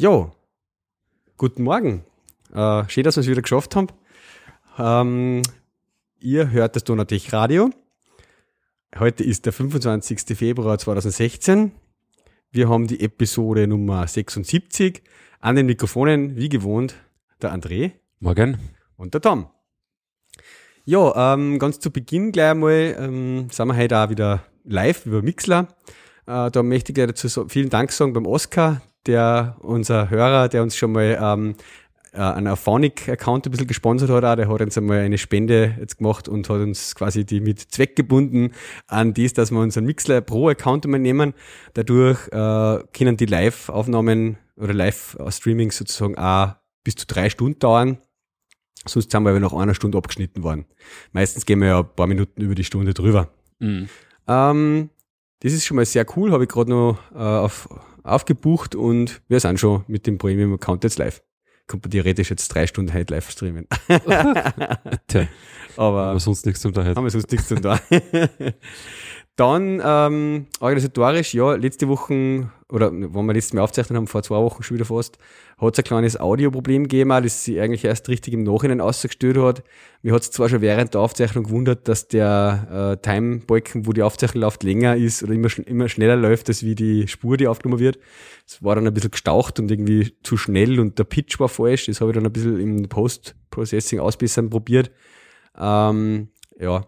Jo, guten Morgen. Äh, schön, dass wir es wieder geschafft haben. Ähm, ihr hört das Donatech Radio. Heute ist der 25. Februar 2016. Wir haben die Episode Nummer 76. An den Mikrofonen, wie gewohnt, der André. Morgen. Und der Tom. Ja, ähm, ganz zu Beginn gleich einmal ähm, sind wir heute auch wieder live über Mixler. Äh, da möchte ich gleich dazu so, vielen Dank sagen beim Oscar, der unser Hörer, der uns schon mal ähm, äh, einen Auphonic-Account ein bisschen gesponsert hat, auch, der hat uns einmal eine Spende jetzt gemacht und hat uns quasi die mit Zweck gebunden an dies, dass wir unseren Mixler Pro-Account einmal nehmen. Dadurch äh, können die Live-Aufnahmen oder Live-Streamings sozusagen auch bis zu drei Stunden dauern. Sonst sind wir aber nach einer Stunde abgeschnitten worden. Meistens gehen wir ja ein paar Minuten über die Stunde drüber. Mhm. Ähm, das ist schon mal sehr cool, habe ich gerade noch äh, auf aufgebucht und wir sind schon mit dem Premium-Account jetzt live. Kann man theoretisch jetzt drei Stunden heute live streamen. Tja, aber haben wir sonst nichts zum tun. Haben wir sonst nichts zum tun. Dann ähm, organisatorisch, ja, letzte Woche, oder wenn wir letztes Mal aufzeichnet haben, vor zwei Wochen schon wieder fast, hat es ein kleines Audioproblem gegeben, das sich eigentlich erst richtig im Nachhinein ausgestellt hat. Mir hat es zwar schon während der Aufzeichnung gewundert, dass der äh, Time-Balken, wo die Aufzeichnung läuft, länger ist oder immer, immer schneller läuft, als wie die Spur, die aufgenommen wird. Es war dann ein bisschen gestaucht und irgendwie zu schnell und der Pitch war falsch. Das habe ich dann ein bisschen im Post-Processing ausbessern probiert. Ähm, ja,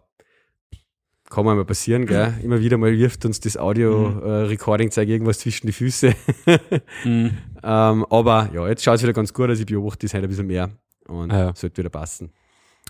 kann mal passieren, gell? Immer wieder mal wirft uns das Audio-Recording-Zeug mhm. äh, irgendwas zwischen die Füße. mhm. ähm, aber ja, jetzt schaut es wieder ganz gut aus. Ich beobachte das halt ein bisschen mehr und ja. sollte wieder passen.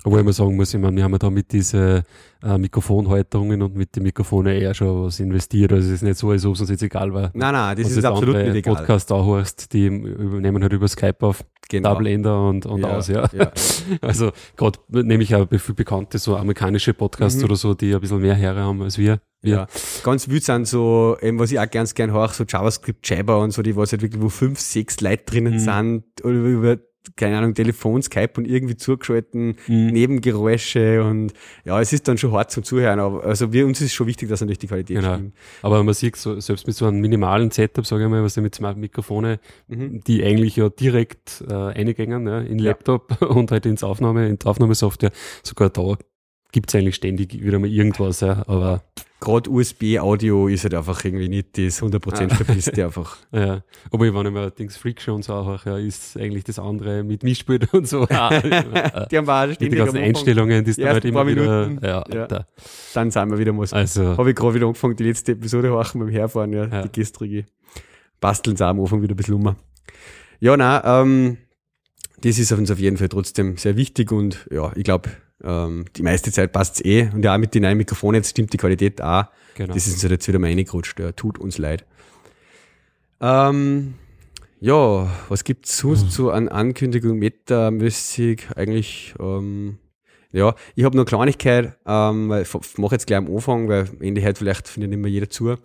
Obwohl ich mal sagen muss, ich meine, wir haben ja da mit diesen äh, Mikrofonhalterungen und mit den Mikrofonen eher schon was investiert. Also es ist nicht so, als ob es uns jetzt egal war. Nein, nein, das ist absolut nicht egal. Podcast auch hörst, die nehmen halt über Skype auf, genau. Double Ender und, und ja, aus, ja. ja. Also gerade nehme ich auch viel bekannte, so amerikanische Podcasts mhm. oder so, die ein bisschen mehr Herren haben als wir. wir. Ja, ganz wild sind so, eben, was ich auch ganz gern höre, so JavaScript Jabber und so, die was halt wirklich, wo fünf, sechs Leute drinnen mhm. sind, oder über keine Ahnung, Telefon, Skype und irgendwie zugeschalten, mhm. Nebengeräusche und ja, es ist dann schon hart zum Zuhören, aber also wir, uns ist schon wichtig, dass natürlich die Qualität genau. stimmt. Aber man sieht so, selbst mit so einem minimalen Setup, sage ich mal, was ja mit zwei Mikrofone, mhm. die eigentlich ja direkt äh, eingängen, ja, in Laptop ja. und halt ins Aufnahme, in die Aufnahmesoftware, sogar da gibt's eigentlich ständig wieder mal irgendwas, ja, aber gerade USB-Audio ist halt einfach irgendwie nicht das 100% stabilste einfach. Ja, aber ich war nicht mehr Dings Freak schon so auch, ja, ist eigentlich das andere mit Mischbild und so. die haben wir auch Die ganzen Einstellungen, die dann halt immer wieder, ja, ja. Da. Dann sind wir wieder muss. Also. Habe ich gerade wieder angefangen, die letzte Episode horchen beim Herfahren, ja, ja. die gestrige. Basteln sie am Anfang wieder ein bisschen um. Ja, nein, ähm, das ist uns auf jeden Fall trotzdem sehr wichtig und ja, ich glaube, ähm, die meiste Zeit passt es eh. Und ja, mit den neuen Mikrofonen jetzt stimmt die Qualität auch. Genau. Das ist uns halt jetzt wieder mal reingerutscht. Ja, tut uns leid. Ähm, ja, was gibt's sonst mhm. so an Ankündigung metamäßig? Eigentlich, ähm, ja, ich habe nur Kleinigkeit, ähm, weil ich mache jetzt gleich am Anfang, weil Ende halt vielleicht findet nicht mehr jeder zu.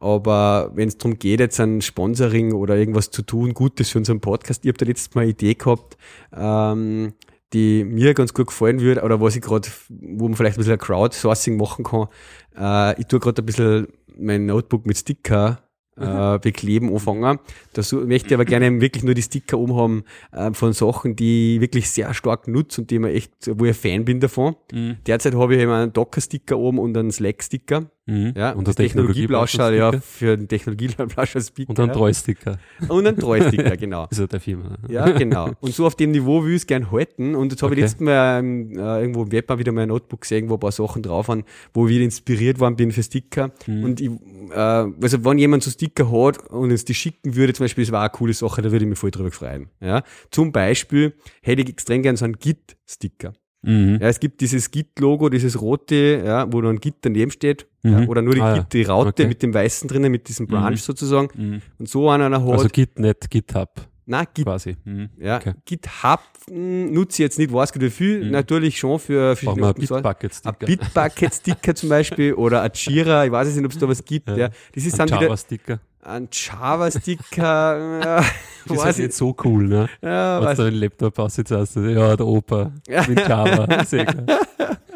Aber wenn es darum geht, jetzt ein Sponsoring oder irgendwas zu tun, Gutes für unseren Podcast, ich habe da letztes Mal eine Idee gehabt, ähm, die mir ganz gut gefallen würde, oder was ich gerade, wo man vielleicht ein bisschen Crowdsourcing machen kann. Äh, ich tue gerade ein bisschen mein Notebook mit Sticker äh, mhm. bekleben anfangen. Da möchte ich aber gerne wirklich nur die Sticker oben haben äh, von Sachen, die ich wirklich sehr stark nutze und die mir echt, wo ich Fan bin davon. Mhm. Derzeit habe ich eben einen Docker-Sticker oben und einen Slack-Sticker. Mhm. Ja, und der Technologieblauscher, ja, für den Technologieblauscher-Speaker. Und einen Treusticker. Und einen Treusticker, genau. ist ja der Firma. Ja, genau. Und so auf dem Niveau will ich es gerne halten. Und jetzt habe okay. ich letztes Mal ähm, äh, irgendwo im Web mal wieder mein Notebook gesehen, wo ein paar Sachen drauf waren, wo ich wieder inspiriert worden bin für Sticker. Mhm. Und ich, äh, also wenn jemand so Sticker hat und uns die schicken würde, zum Beispiel, das war eine coole Sache, da würde ich mich voll drüber freuen. Ja. Zum Beispiel hätte ich extrem gerne so einen Git-Sticker. Mhm. Ja, es gibt dieses Git-Logo, dieses rote, ja, wo dann Git daneben steht, mhm. ja, oder nur die, ah, Git, die Raute okay. mit dem weißen drinnen, mit diesem Branch mhm. sozusagen. Mhm. Und so einer hat. Also Git, nicht GitHub. Nein, Git, quasi. Mhm. Ja, okay. GitHub nutze ich jetzt nicht, weiß nicht wie viel, mhm. natürlich schon für verschiedene Bitbucket-Sticker. Bitbucket-Sticker zum Beispiel oder Jira, ich weiß nicht, ob es da was gibt. Ja. Das ist ein Java-Sticker. Ein Java-Sticker. das ist halt nicht so cool, ne? Ja, Was da ein Laptop das, ja, der Opa mit Java, sehr klar.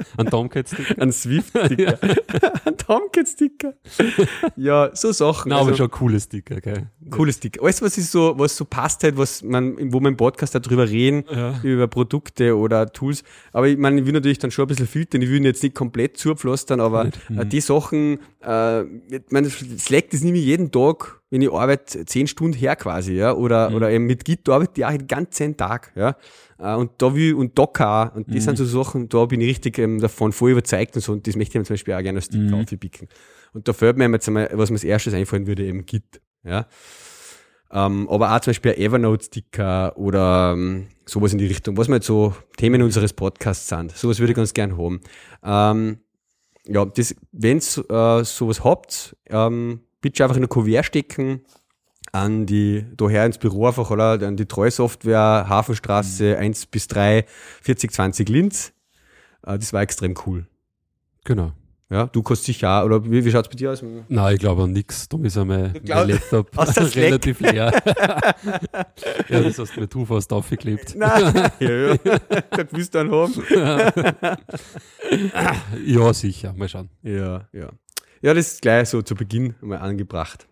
Ein Tomcat-Sticker. Ein Swift-Sticker. ein Tomcat-Sticker. Ja, so Sachen. Nein, also, aber schon coole Sticker, gell? Coole Sticker. Alles, was ist so, was so passt halt, was man, wo wir im Podcast darüber reden, ja. über Produkte oder Tools. Aber ich meine, ich will natürlich dann schon ein bisschen filtern. Ich will ihn jetzt nicht komplett zupflastern, aber mhm. die Sachen, äh, ich meine, Slack, das nehme ich jeden Tag wenn ich arbeite, zehn Stunden her quasi, ja, oder, mhm. oder eben mit Git, da arbeite ich auch den ganzen Tag, ja. Äh, und da will, und Docker und das mhm. sind so Sachen, da bin ich richtig ähm, davon voll überzeugt und so, und das möchte ich mir zum Beispiel auch gerne als Stick mhm. aufpicken. Und da fällt mir jetzt einmal, was mir als erstes einfallen würde, eben Git, ja. Ähm, aber auch zum Beispiel ein Evernote-Sticker oder ähm, sowas in die Richtung, was mir jetzt so Themen unseres Podcasts sind. Sowas würde ich ganz gern haben. Ähm, ja, das, wenn's äh, sowas habt, ähm, bitte einfach in ein Kuvert stecken, an die, daher ins Büro einfach, oder, an die Treusoftware, Hafenstraße mhm. 1 bis 3, 4020 Linz. Äh, das war extrem cool. Genau. Ja, du kannst sicher auch, oder wie, wie schaut es bei dir aus? Nein, ich glaube an nichts. Da ist mein, mein Laptop relativ leer. ja, das hast du mir du fast aufgeklebt. Nein, ja, ja. Das willst du dann haben. ja, sicher. Mal schauen. Ja, ja. Ja, das ist gleich so zu Beginn mal angebracht.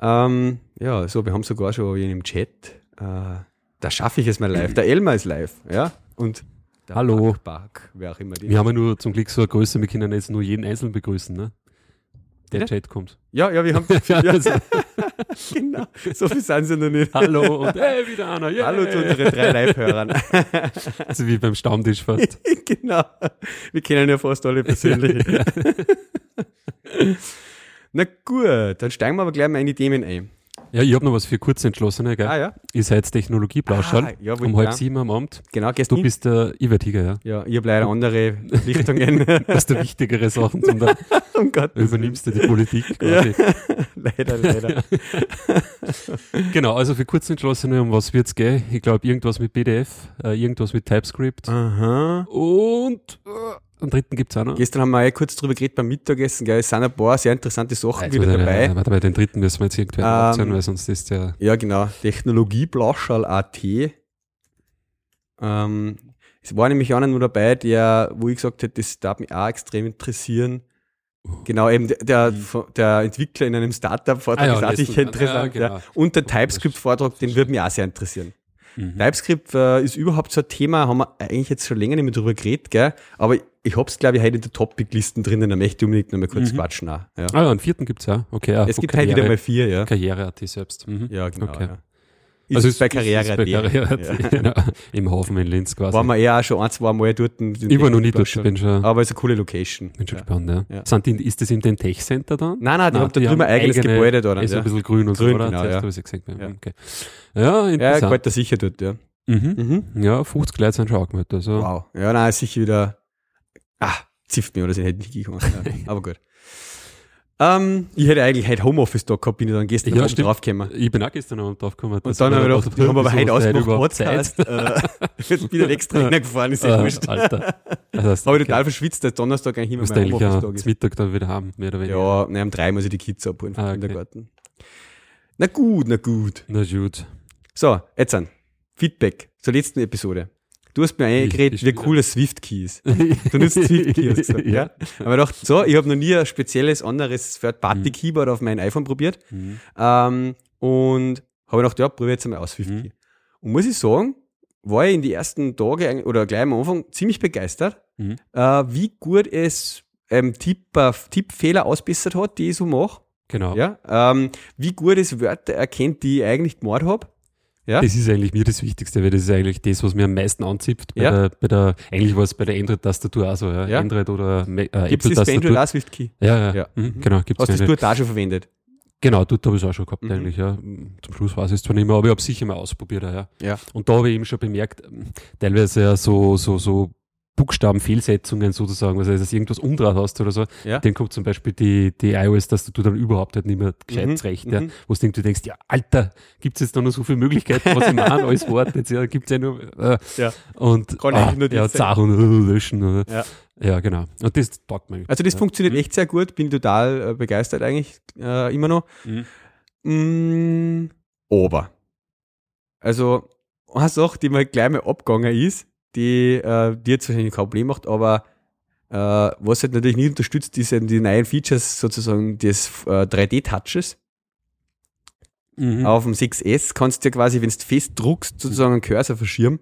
Ähm, ja, so, wir haben sogar schon jeden im Chat. Äh, da schaffe ich es mal live. Der Elmar ist live, ja. Und der Hallo. Bark, wer auch immer die Wir haben ja nur zum Glück so eine Größe, wir können jetzt nur jeden einzeln begrüßen, ne? Der Chat kommt. Ja, ja, wir haben. ja, also. genau. So viel sind sie noch nicht. Hallo und hey, wieder einer. Yeah. Hallo zu unseren drei Live-Hörern. also wie beim Stammtisch fast. genau. Wir kennen ja fast alle persönlich. Na gut, dann steigen wir aber gleich mal in die Themen ein. Ja, ich habe noch was für Kurzentschlossene, gell? Ah, ja. Ihr seid Technologieplauschall ah, ja, um halb sieben am Abend. Genau, gestern. Du bist der Ivertiger, ja? Ja, ich habe leider andere Verpflichtungen. du hast da wichtigere Sachen zum da. um. Übernimmst du die Politik quasi. Ja. leider, leider. genau, also für Kurzentschlossene, um was wird's gehen? Ich glaube, irgendwas mit PDF, äh, irgendwas mit TypeScript. Aha. Und. Äh, am dritten gibt es auch noch. Gestern haben wir ja kurz drüber geredet beim Mittagessen, gell? Es sind ein paar sehr interessante Sachen also wieder dabei. Ja, warte, bei den dritten müssen wir jetzt irgendwie ähm, aufzählen, weil sonst ist ja. Ja, genau. Technologieblauschall.at. Ähm, es war nämlich einer nur dabei, der, wo ich gesagt hätte, das darf mich auch extrem interessieren. Genau, eben der, der, der Entwickler in einem Startup-Vortrag ah, ja, ist auch sicher interessant. Ja, genau. ja. Und der TypeScript-Vortrag, den würde mich auch sehr interessieren. Mhm. TypeScript äh, ist überhaupt so ein Thema, haben wir eigentlich jetzt schon länger nicht mehr drüber geredet, gell? aber ich hab's, glaube ich, heute in der Topic-Listen drinnen, da möchte ich unbedingt noch mal kurz mhm. quatschen. Auch, ja. Ah ja, einen vierten gibt's ja. Okay, ja. Es gibt heute wieder mal vier, ja. Karriere.at selbst. Mhm. Ja, genau. Okay. Ja. Ist also es bei Karriere, bei Karriere ja. genau. im Hafen in Linz quasi. Waren wir eher auch schon ein, zwei Mal dort. Ich war noch nie dort, bin schon. Aber ist eine coole Location. Bin schon ja. gespannt, ja. ja. Sind die, ist das in dem Tech Center dann? Nein, nein, die nein, haben da drüben ein eigenes eigene, Gebäude da. Ist ja. ein bisschen grün und grün, so, oder? Genau, ja. Ich gesehen. Ja. Okay. ja, interessant. Ja, gefällt da sicher dort, ja. Mhm. Mhm. Ja, 50 Leute sind schon angemeldet. Also. Wow. Ja, nein, ist sicher wieder. Ah, zifft mir oder so, hätte ich nicht gekommen. Ja. Aber gut. Ähm, ich hätte eigentlich heute Homeoffice da gehabt, bin ich dann gestern ja, Abend draufgekommen. Ich bin auch gestern Abend draufgekommen. Und dann habe ich gedacht, wir haben aber heute ausgemacht Podcast. Äh, jetzt bin ich extra reingefahren, ist ja uh, wurscht. Alter. Habe ich total verschwitzt, der Donnerstag eigentlich immer mein Homeoffice-Tag ist. Mittag dann wieder haben, mehr oder weniger. Ja, nein, um drei muss ich die Kids abholen vom ah, okay. Kindergarten. Na gut, na gut. Na gut. So, jetzt an. Feedback zur letzten Episode. Du hast mir eingeredet, wie cool das Swift Key ist. Du nutzt Swift Key, hast du gesagt, ja. Aber ich dachte, so, ich habe noch nie ein spezielles anderes Third-Party-Keyboard mhm. auf mein iPhone probiert. Mhm. Ähm, und habe gedacht, ja, probiere jetzt einmal aus Swift mhm. Key. Und muss ich sagen, war ich in die ersten Tage oder gleich am Anfang ziemlich begeistert, mhm. äh, wie gut es ähm, Tipp, äh, Tippfehler ausbessert hat, die ich so mache. Genau. Ja, ähm, wie gut es Wörter erkennt, die ich eigentlich gemord habe. Ja? Das ist eigentlich mir das Wichtigste, weil das ist eigentlich das, was mir am meisten anzipft. Bei, ja. der, bei der, eigentlich war es bei der Android-Tastatur auch so, ja. ja. Android oder äh, Apple-Tastatur. Gibt es das Swift Key? Ja, ja, ja. Mhm. mhm. genau. Gibt's Hast du das dort auch schon verwendet? Genau, dort habe ich es auch schon gehabt mhm. eigentlich, ja. Zum Schluss weiß ich es zwar nicht mehr, aber ich habe es sicher mal ausprobiert, ja. ja. Und da habe ich eben schon bemerkt, teilweise ja so, so, so Buchstabenfehlsetzungen sozusagen, also dass irgendwas umdraht hast oder so, ja. dann kommt zum Beispiel die, die iOS, dass du dann überhaupt halt nicht mehr gescheit mhm. recht, ja, mhm. wo du denkst, ja, Alter, gibt es jetzt da noch so viele Möglichkeiten, was ich mache als Wort jetzt, ja, gibt es ja nur, äh, ja. und, Kann ah, nur ja, Sachen äh, löschen, oder, ja. Ja, genau. Und das taugt mir. Also das funktioniert echt sehr gut, bin total äh, begeistert eigentlich äh, immer noch. Mhm. Mm, aber. Also, eine Sache, die mir gleich mal abgegangen ist, die äh, dir jetzt wahrscheinlich kein Problem macht, aber äh, was halt natürlich nicht unterstützt, ist eben die neuen Features sozusagen des äh, 3D-Touches. Mhm. Auf dem 6S kannst du ja quasi, wenn du fest druckst, sozusagen einen Cursor verschirmen.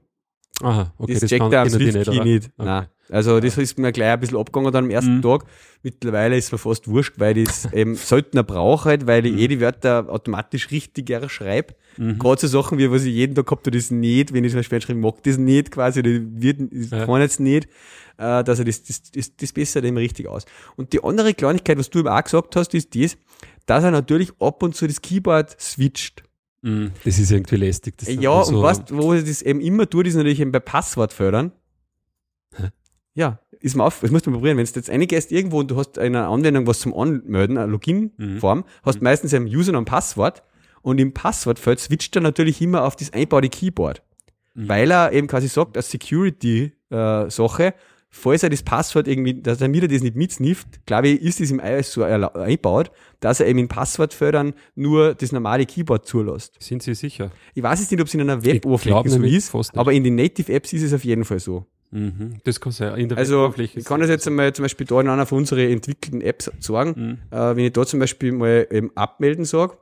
Aha, okay, das, das, checkt er am Swift Key oder? nicht. Okay. Nein. Also das ist mir gleich ein bisschen abgegangen dann am ersten Mhm. Tag. Mittlerweile ist mir fast wurscht, weil ich es eben seltener brauche, halt, weil ich Mhm. eh die Wörter automatisch richtiger schreibe. Mhm. Gerade so Sachen wie, was ich jeden Tag habe, das nicht, wenn ich zum Beispiel schreibe, mag das nicht quasi, oder wird, ich Ja. kann jetzt nicht, äh, dass er das, das, das, das bessert eben richtig aus. Und die andere Kleinigkeit, was du eben auch gesagt hast, ist das, dass er natürlich ab und zu das Keyboard switcht. Mhm. Das ist irgendwie lästig. Das Ja, also, und weißt, wo ich das eben immer tut, ist natürlich eben bei Passwortfeldern. Hä? Ja, ist mir auf, das musst du mal probieren. Wenn du jetzt eingehst irgendwo und du hast eine Anwendung was zum Anmelden, eine Login-Form, hast meistens einen User und ein Passwort und im Passwortfeld switcht er natürlich immer auf das einbaute Keyboard. Weil er eben quasi sagt, als Security-Sache, falls er das Passwort irgendwie, dass er mir das nicht mitsnifft, glaube ich, ist es im iOS so eingebaut, dass er eben in Passwortfeldern nur das normale Keyboard zulässt. Sind Sie sicher? Ich weiß jetzt nicht, ob es in einer Web-Oberfläche so ist, aber in den Native-Apps ist es auf jeden Fall so. Mhm. Das kann sein. In der Also, ich kann das jetzt einmal zum Beispiel da in einer von unseren entwickelten Apps sagen. Mhm. Äh, wenn ich da zum Beispiel mal eben abmelden sage,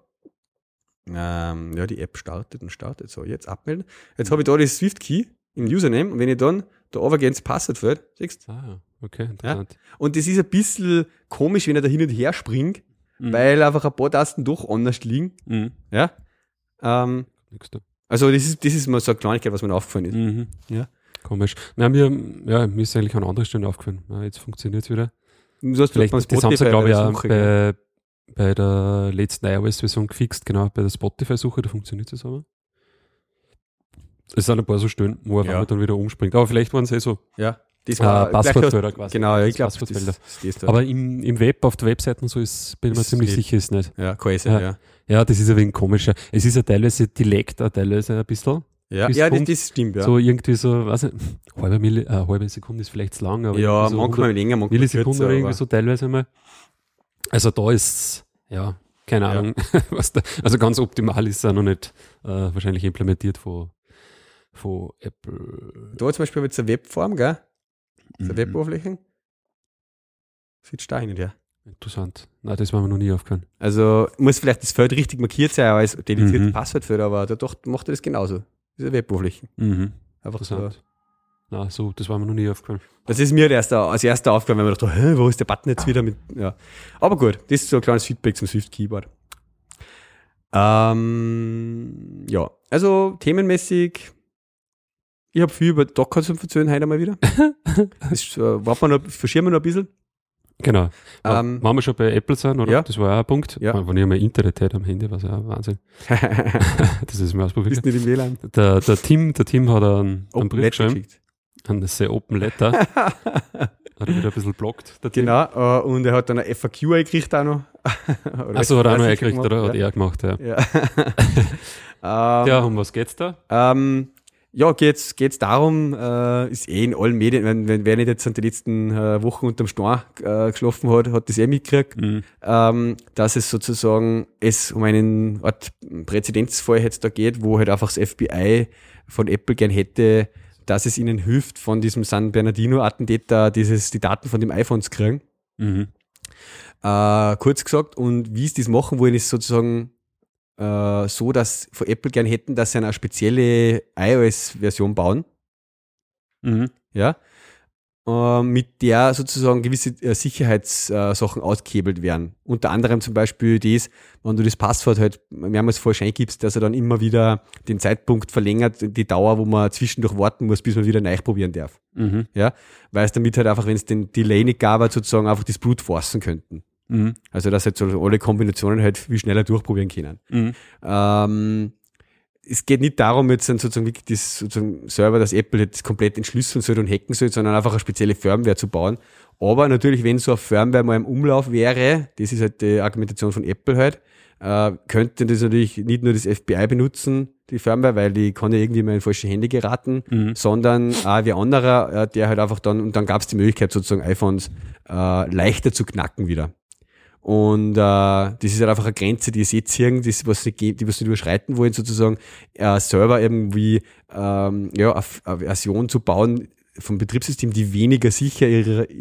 ähm, ja, die App startet und startet. So, jetzt abmelden. Jetzt habe ich da das Swift-Key im Username und wenn ich dann da runtergehe ins Passwortfeld, siehst du? Ah, okay, interessant. Und das ist ein bisschen komisch, wenn er da hin und her springt, Mhm. weil einfach ein paar Tasten doch anders liegen. Mhm. Ja. Ähm, also das ist, das ist mal so eine Kleinigkeit, was mir aufgefallen ist. Mhm. Ja. Komisch. Na, mir, ja, mir ist eigentlich an anderer Stelle aufgefallen. Ja, jetzt funktioniert es wieder. Du hast Vielleicht, das haben sie, glaube ich, der auch bei, bei der letzten iOS-Version gefixt, genau, bei der Spotify-Suche, da funktioniert es aber. Es sind ein paar so Stellen, wo er Ja. dann wieder umspringt. Aber vielleicht waren es eh so Ja, das äh, war gleich Passwortfelder quasi. Genau, ja, ich glaube, das, das, das da. Aber im, im Web, auf der Webseite und so ist, bin ich mir ziemlich nicht. sicher, ist nicht. ja, quasi, Ja. ja. Ja, das ist ein wenig komischer. Es ist ja teilweise, auch teilweise ein bisschen. Ja, ja das, das stimmt, ja. So irgendwie so, weiß ich, halbe, Milli, äh, halbe Sekunde ist vielleicht zu lang, aber ja, so manchmal 100 länger, manchmal Millisekunden kürzer, irgendwie so teilweise mal. Also da ist, ja, keine Ja. Ahnung, was da, also ganz optimal ist es auch noch nicht äh, wahrscheinlich implementiert von, von Apple. Da zum Beispiel jetzt eine Webform, gell? So Mhm. Weboberflächen. Sieht und her. Interessant. Nein, das war mir noch nie aufgefallen. Also muss vielleicht das Feld richtig markiert sein, aber als dediziertes Mhm. Passwortfeld, aber da doch macht er das genauso. Diese Weboberflächen. Mhm. Einfach so. Interessant. Na, so, das war mir noch nie aufgefallen. Das ist mir erst als erster aufgefallen, weil man dachte, hä, wo ist der Button jetzt wieder mit, ja. Aber gut, das ist so ein kleines Feedback zum Swift Keyboard. Ähm, ja, also themenmäßig, ich habe viel über Docker zu erzählen heute mal wieder. das äh, warten wir noch, verschieben wir noch ein bisschen. Genau. Ähm, Waren wir schon bei Apple sein, oder? ja. Das war auch ein Punkt. Ja. Wenn ich mal Internet hätte am Handy, was ja Wahnsinn. das ist mir ausprobiert. Bist nicht im WLAN. Der, der Tim, der Tim hat einen, einen Brief Letter geschrieben, geschickt. einen sehr Open Letter. hat er wieder ein bisschen blockt. Genau, äh, und er hat dann eine FAQ eingekriegt auch noch. Achso, hat er auch noch gemacht, oder? Hat Ja. er gemacht, ja. Ja, ähm, Ja, um was geht's da? Ähm, ja, geht's, geht's darum, äh, ist eh in allen Medien, wenn, wenn wer nicht jetzt in den letzten äh, Wochen unterm Stein äh, geschlafen hat, hat das eh mitgekriegt, Mhm. ähm, dass es sozusagen es um einen Art Präzedenzfall jetzt da geht, wo halt einfach das FBI von Apple gern hätte, dass es ihnen hilft, von diesem San Bernardino-Attentäter dieses, die Daten von dem iPhone zu kriegen. Mhm. Äh, kurz gesagt, und wie sie das machen wollen, ist sozusagen äh, so, dass von Apple gern hätten, dass sie eine spezielle iOS-Version bauen, Mhm. ja, äh, mit der sozusagen gewisse äh, Sicherheitssachen ausgehebelt werden. Unter anderem zum Beispiel das, wenn du das Passwort halt mehrmals falsch eingibst, dass er dann immer wieder den Zeitpunkt verlängert, die Dauer, wo man zwischendurch warten muss, bis man wieder neu probieren darf. Mhm. Ja, weil es damit halt einfach, wenn es den Delay nicht gab, sozusagen einfach das Blut forcen könnten. Mhm. Also, dass halt so alle Kombinationen halt viel schneller durchprobieren können. Mhm. Ähm, es geht nicht darum, jetzt sozusagen wirklich das sozusagen Server, dass Apple jetzt komplett entschlüsseln soll und hacken soll, sondern einfach eine spezielle Firmware zu bauen. Aber natürlich, wenn so eine Firmware mal im Umlauf wäre, das ist halt die Argumentation von Apple halt, äh, könnte das natürlich nicht nur das FBI benutzen, die Firmware, weil die kann ja irgendwie mal in falsche Hände geraten, Mhm. sondern auch wie anderer, äh, der halt einfach dann, und dann gab es die Möglichkeit sozusagen iPhones äh, leichter zu knacken wieder. Und äh, das ist halt einfach eine Grenze, die sie ziehen, das, was sie, die was sie überschreiten wollen, sozusagen, äh, selber irgendwie ähm, ja, eine Version zu bauen, vom Betriebssystem, die weniger sicher,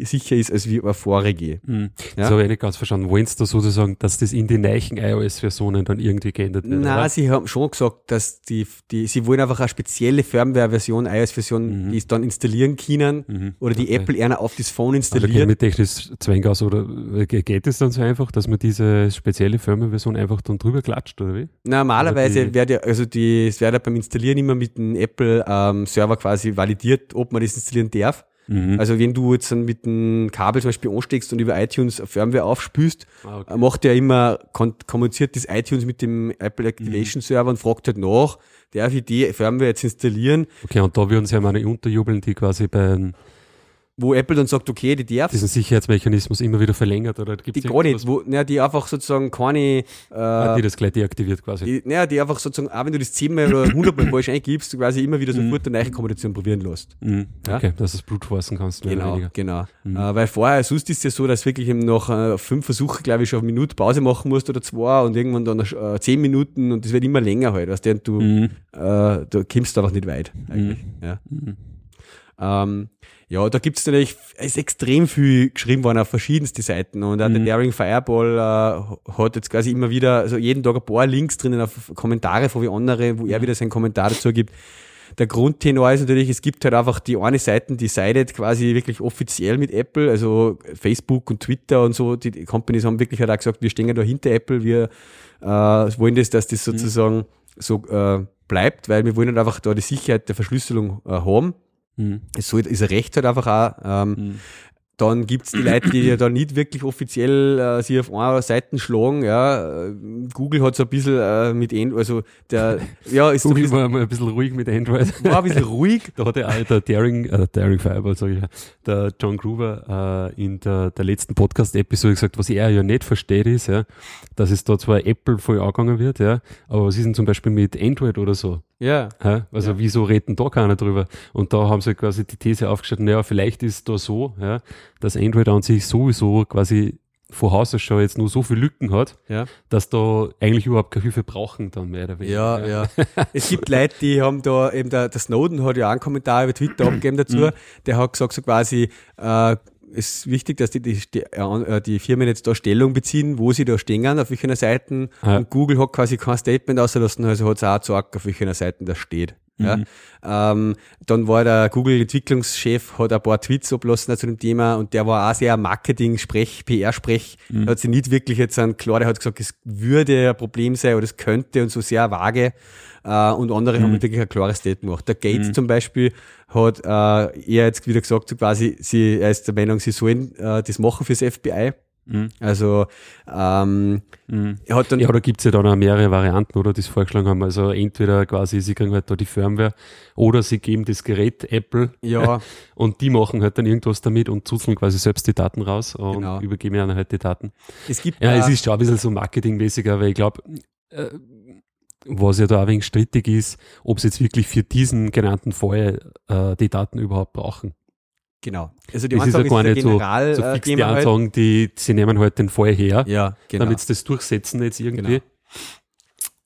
sicher ist als wie eine vorige. Mhm. Ja? Das habe ich nicht ganz verstanden. Wollen Sie da sozusagen, dass das in die neuen iOS-Versionen dann irgendwie geändert wird? Nein, oder? sie haben schon gesagt, dass die, die, sie wollen einfach eine spezielle Firmware-Version, iOS-Version, mhm. die es dann installieren können mhm. oder die okay. Apple eher auf das Phone installiert. Also mit technisch Zwang aus oder geht es dann so einfach, dass man diese spezielle Firmware-Version einfach dann drüber klatscht oder wie? Normalerweise wird ja, also die, es wird ja beim Installieren immer mit dem Apple-Server ähm, quasi validiert, ob man das installieren darf. Mhm. Also wenn du jetzt mit dem Kabel zum Beispiel ansteckst und über iTunes Firmware aufspülst, ah, okay. macht er immer, kommuniziert das iTunes mit dem Apple Activation mhm. Server und fragt halt nach, darf ich die Firmware jetzt installieren? Okay, und da würden sie ja meine unterjubeln, die quasi bei wo Apple dann sagt, okay, die darf. Diesen Sicherheitsmechanismus immer wieder verlängert oder gibt es Die gar nicht, wo, naja, die einfach sozusagen keine. Äh, ah, die das gleich deaktiviert quasi. Die, die einfach sozusagen, auch wenn du das zehnmal oder hundertmal falsch eingibst, quasi immer wieder mhm. sofort eine neue Kommunikation probieren lässt. Mhm. Ja? Okay, dass du es Blut forcen kannst. Genau, genau. Mhm. Äh, weil vorher, sonst ist es ja so, dass wirklich nach äh, fünf Versuchen, glaube ich, schon eine Minute Pause machen musst oder zwei und irgendwann dann äh, zehn Minuten und das wird immer länger halt, weißt du, und du, mhm. äh, du kommst einfach nicht weit, eigentlich. Mhm. Ja. Mhm. Ähm, ja, da gibt's natürlich, ist extrem viel geschrieben worden auf verschiedenste Seiten und auch mhm. der Daring Fireball äh, hat jetzt quasi immer wieder, also jeden Tag ein paar Links drinnen auf Kommentare von wie andere, wo er wieder seinen Kommentar dazu gibt. Der Grundtenor ist natürlich, es gibt halt einfach die eine Seite, die sided quasi wirklich offiziell mit Apple, also Facebook und Twitter und so, die Companies haben wirklich halt auch gesagt, wir stehen da hinter Apple, wir äh, wollen das, dass das mhm. sozusagen mhm. so äh, bleibt, weil wir wollen halt einfach da die Sicherheit der Verschlüsselung äh, haben. Mhm. Soll, ist Recht halt einfach auch. Ähm, mhm. Dann gibt's die Leute, die ja da nicht wirklich offiziell äh, sich auf einer Seite schlagen. Ja. Google hat so ein bisschen äh, mit Android, also der, ja, ist Google so ein bisschen, war mal ein bisschen ruhig mit Android. War ein bisschen ruhig. da hat der, der Daring, äh, Daring Fireball, sag ich ja, der John Gruber äh, in der, der letzten Podcast-Episode gesagt, was er ja nicht versteht ist, ja, dass es da zwar Apple voll angegangen wird, ja, aber was ist denn zum Beispiel mit Android oder so? Ja. ja also ja. wieso reden da keiner drüber? Und da haben sie quasi die These aufgestellt, naja, vielleicht ist da so, ja, dass Android an sich sowieso quasi vor Haus aus schon jetzt nur so viele Lücken hat, ja. dass da eigentlich überhaupt keine Hilfe brauchen dann mehr oder weniger. Ja, ja. es gibt Leute, die haben da eben der, der Snowden hat ja auch einen Kommentar über Twitter abgegeben dazu, mhm. der hat gesagt so quasi, äh, es ist wichtig, dass die, die, die, äh, die Firmen jetzt da Stellung beziehen, wo sie da stehen, auf welchen Seiten. Ja. Und Google hat quasi kein Statement ausgelassen, also hat es auch gesagt, auf welchen Seiten das steht. Ja. Mhm. Ähm, dann war der Google-Entwicklungschef, hat ein paar Tweets ablassen zu dem Thema und der war auch sehr Marketing-Sprech, PR-Sprech. Mhm. Hat sich nicht wirklich jetzt an, klar, der hat gesagt, es würde ein Problem sein oder es könnte und so sehr vage. Äh, und andere mhm. haben wirklich ein klares Statement gemacht. Der Gates mhm. zum Beispiel hat äh, er jetzt wieder gesagt, so quasi, sie, er ist der Meinung, sie sollen äh, das machen fürs FBI. Mhm. Also ähm, mhm. hat dann. Ja, da gibt's ja dann auch mehrere Varianten, oder die es vorgeschlagen haben. Also entweder quasi, sie kriegen halt da die Firmware oder sie geben das Gerät Apple ja. und die machen halt dann irgendwas damit und zuzeln quasi selbst die Daten raus und genau. übergeben ihnen halt die Daten. Es gibt ja, es ist schon ein bisschen so marketingmäßiger, weil ich glaube, äh, was ja da ein wenig strittig ist, ob sie jetzt wirklich für diesen genannten Fall äh, die Daten überhaupt brauchen. Genau. Also die das ist ja gar nicht General, so, so fix die halt. Ansagen, die, sie nehmen halt den Fall her, ja, genau. damit sie das durchsetzen jetzt irgendwie. Genau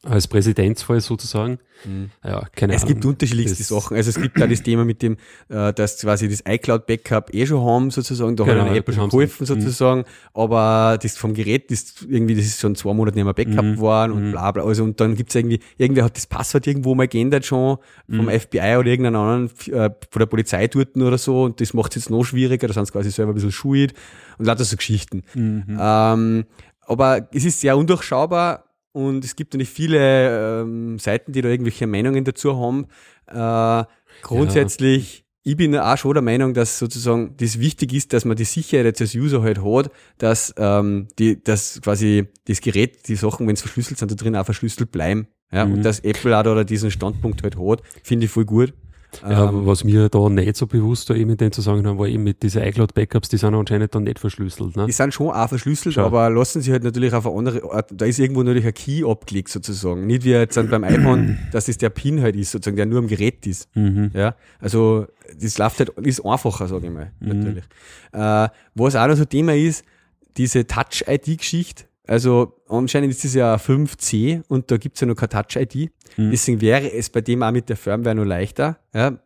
als Präsidentsfall sozusagen. Mhm. Ja, keine es Ahnung. gibt unterschiedlichste Sachen. Also es gibt da das Thema mit dem, äh, dass quasi das iCloud-Backup eh schon haben, sozusagen. Da genau, hat Apple schon geholfen, sozusagen. Mhm. Aber das vom Gerät ist irgendwie, das ist schon zwei Monate nicht mehr Backup mhm. geworden und mhm. bla bla. Also und dann gibt's irgendwie, irgendwer hat das Passwort irgendwo mal geändert schon vom mhm. FBI oder irgendeinen anderen äh, von der Polizei dort oder so und das macht es jetzt noch schwieriger. Da sind sie quasi selber ein bisschen schuld und lauter so Geschichten. Mhm. Ähm, aber es ist sehr undurchschaubar und es gibt natürlich viele ähm, Seiten, die da irgendwelche Meinungen dazu haben. Äh, grundsätzlich, ja. ich bin auch schon der Meinung, dass sozusagen das wichtig ist, dass man die Sicherheit jetzt als User halt hat, dass, ähm, die, dass quasi das Gerät, die Sachen, wenn es verschlüsselt sind, da drin auch verschlüsselt bleiben. Ja, mhm. und dass Apple auch da diesen Standpunkt halt hat, finde ich voll gut. Ja, ähm, was mir da nicht so bewusst war eben in dem Zusammenhang war eben mit diesen iCloud-Backups, die sind anscheinend dann nicht verschlüsselt. Ne? Die sind schon auch verschlüsselt, Schau. aber lassen sich halt natürlich auf eine andere Art, da ist irgendwo natürlich ein Key abgelegt sozusagen. Nicht wie jetzt beim iPhone, dass das der PIN halt ist, sozusagen, der nur am Gerät ist. Mhm. Ja, also das läuft halt, ist einfacher, sage ich mal, mhm. natürlich. Äh, was auch noch so Thema ist, diese Touch-ID-Geschichte, also anscheinend ist das ja 5C und da gibt's ja noch keine Touch-ID. Mhm. Deswegen wäre es bei dem auch mit der Firmware noch leichter. Ja,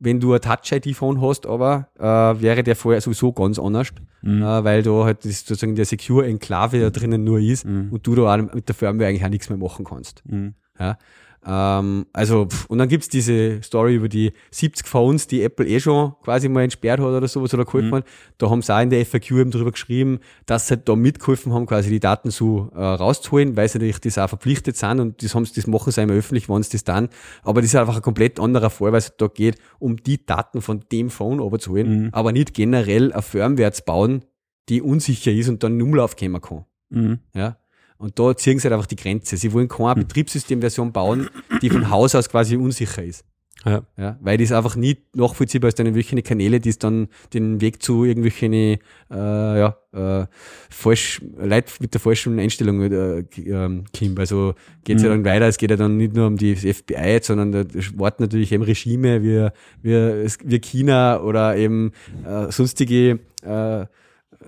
wenn du ein Touch-ID-Phone hast, aber äh, wäre der vorher sowieso ganz anders, mhm. äh, weil da halt das sozusagen der Secure-Enklave da drinnen nur ist mhm. und du da auch mit der Firmware eigentlich auch nichts mehr machen kannst. Mhm. Ja. Ähm, also, pff, und dann gibt's diese Story über die 70 Phones, die Apple eh schon quasi mal entsperrt hat oder sowas oder geholfen mhm. hat. Da haben sie auch in der FAQ eben drüber geschrieben, dass sie halt da mitgeholfen haben, quasi die Daten so äh, rauszuholen, weil sie natürlich das auch verpflichtet sind und das, haben sie, das machen sie einmal öffentlich, wenn sie das dann. Aber das ist einfach ein komplett anderer Fall, weil es da geht, um die Daten von dem Phone runterzuholen, mhm. aber nicht generell eine Firmware zu bauen, die unsicher ist und dann in Umlauf kommen kann. Mhm. Ja, und da ziehen sie halt einfach die Grenze. Sie wollen keine hm. Betriebssystemversion bauen, die von Haus aus quasi unsicher ist. Ja. ja. Weil das einfach nicht nachvollziehbar ist, dann irgendwelche Kanäle, die es dann den Weg zu irgendwelchen äh, ja, äh, falsch, Leute mit der falschen Einstellung äh, ähm, kommt. Also geht es mhm. ja dann weiter, es geht ja dann nicht nur um die FBI, sondern da warten natürlich eben Regime wie, wie, wie China oder eben äh, sonstige äh,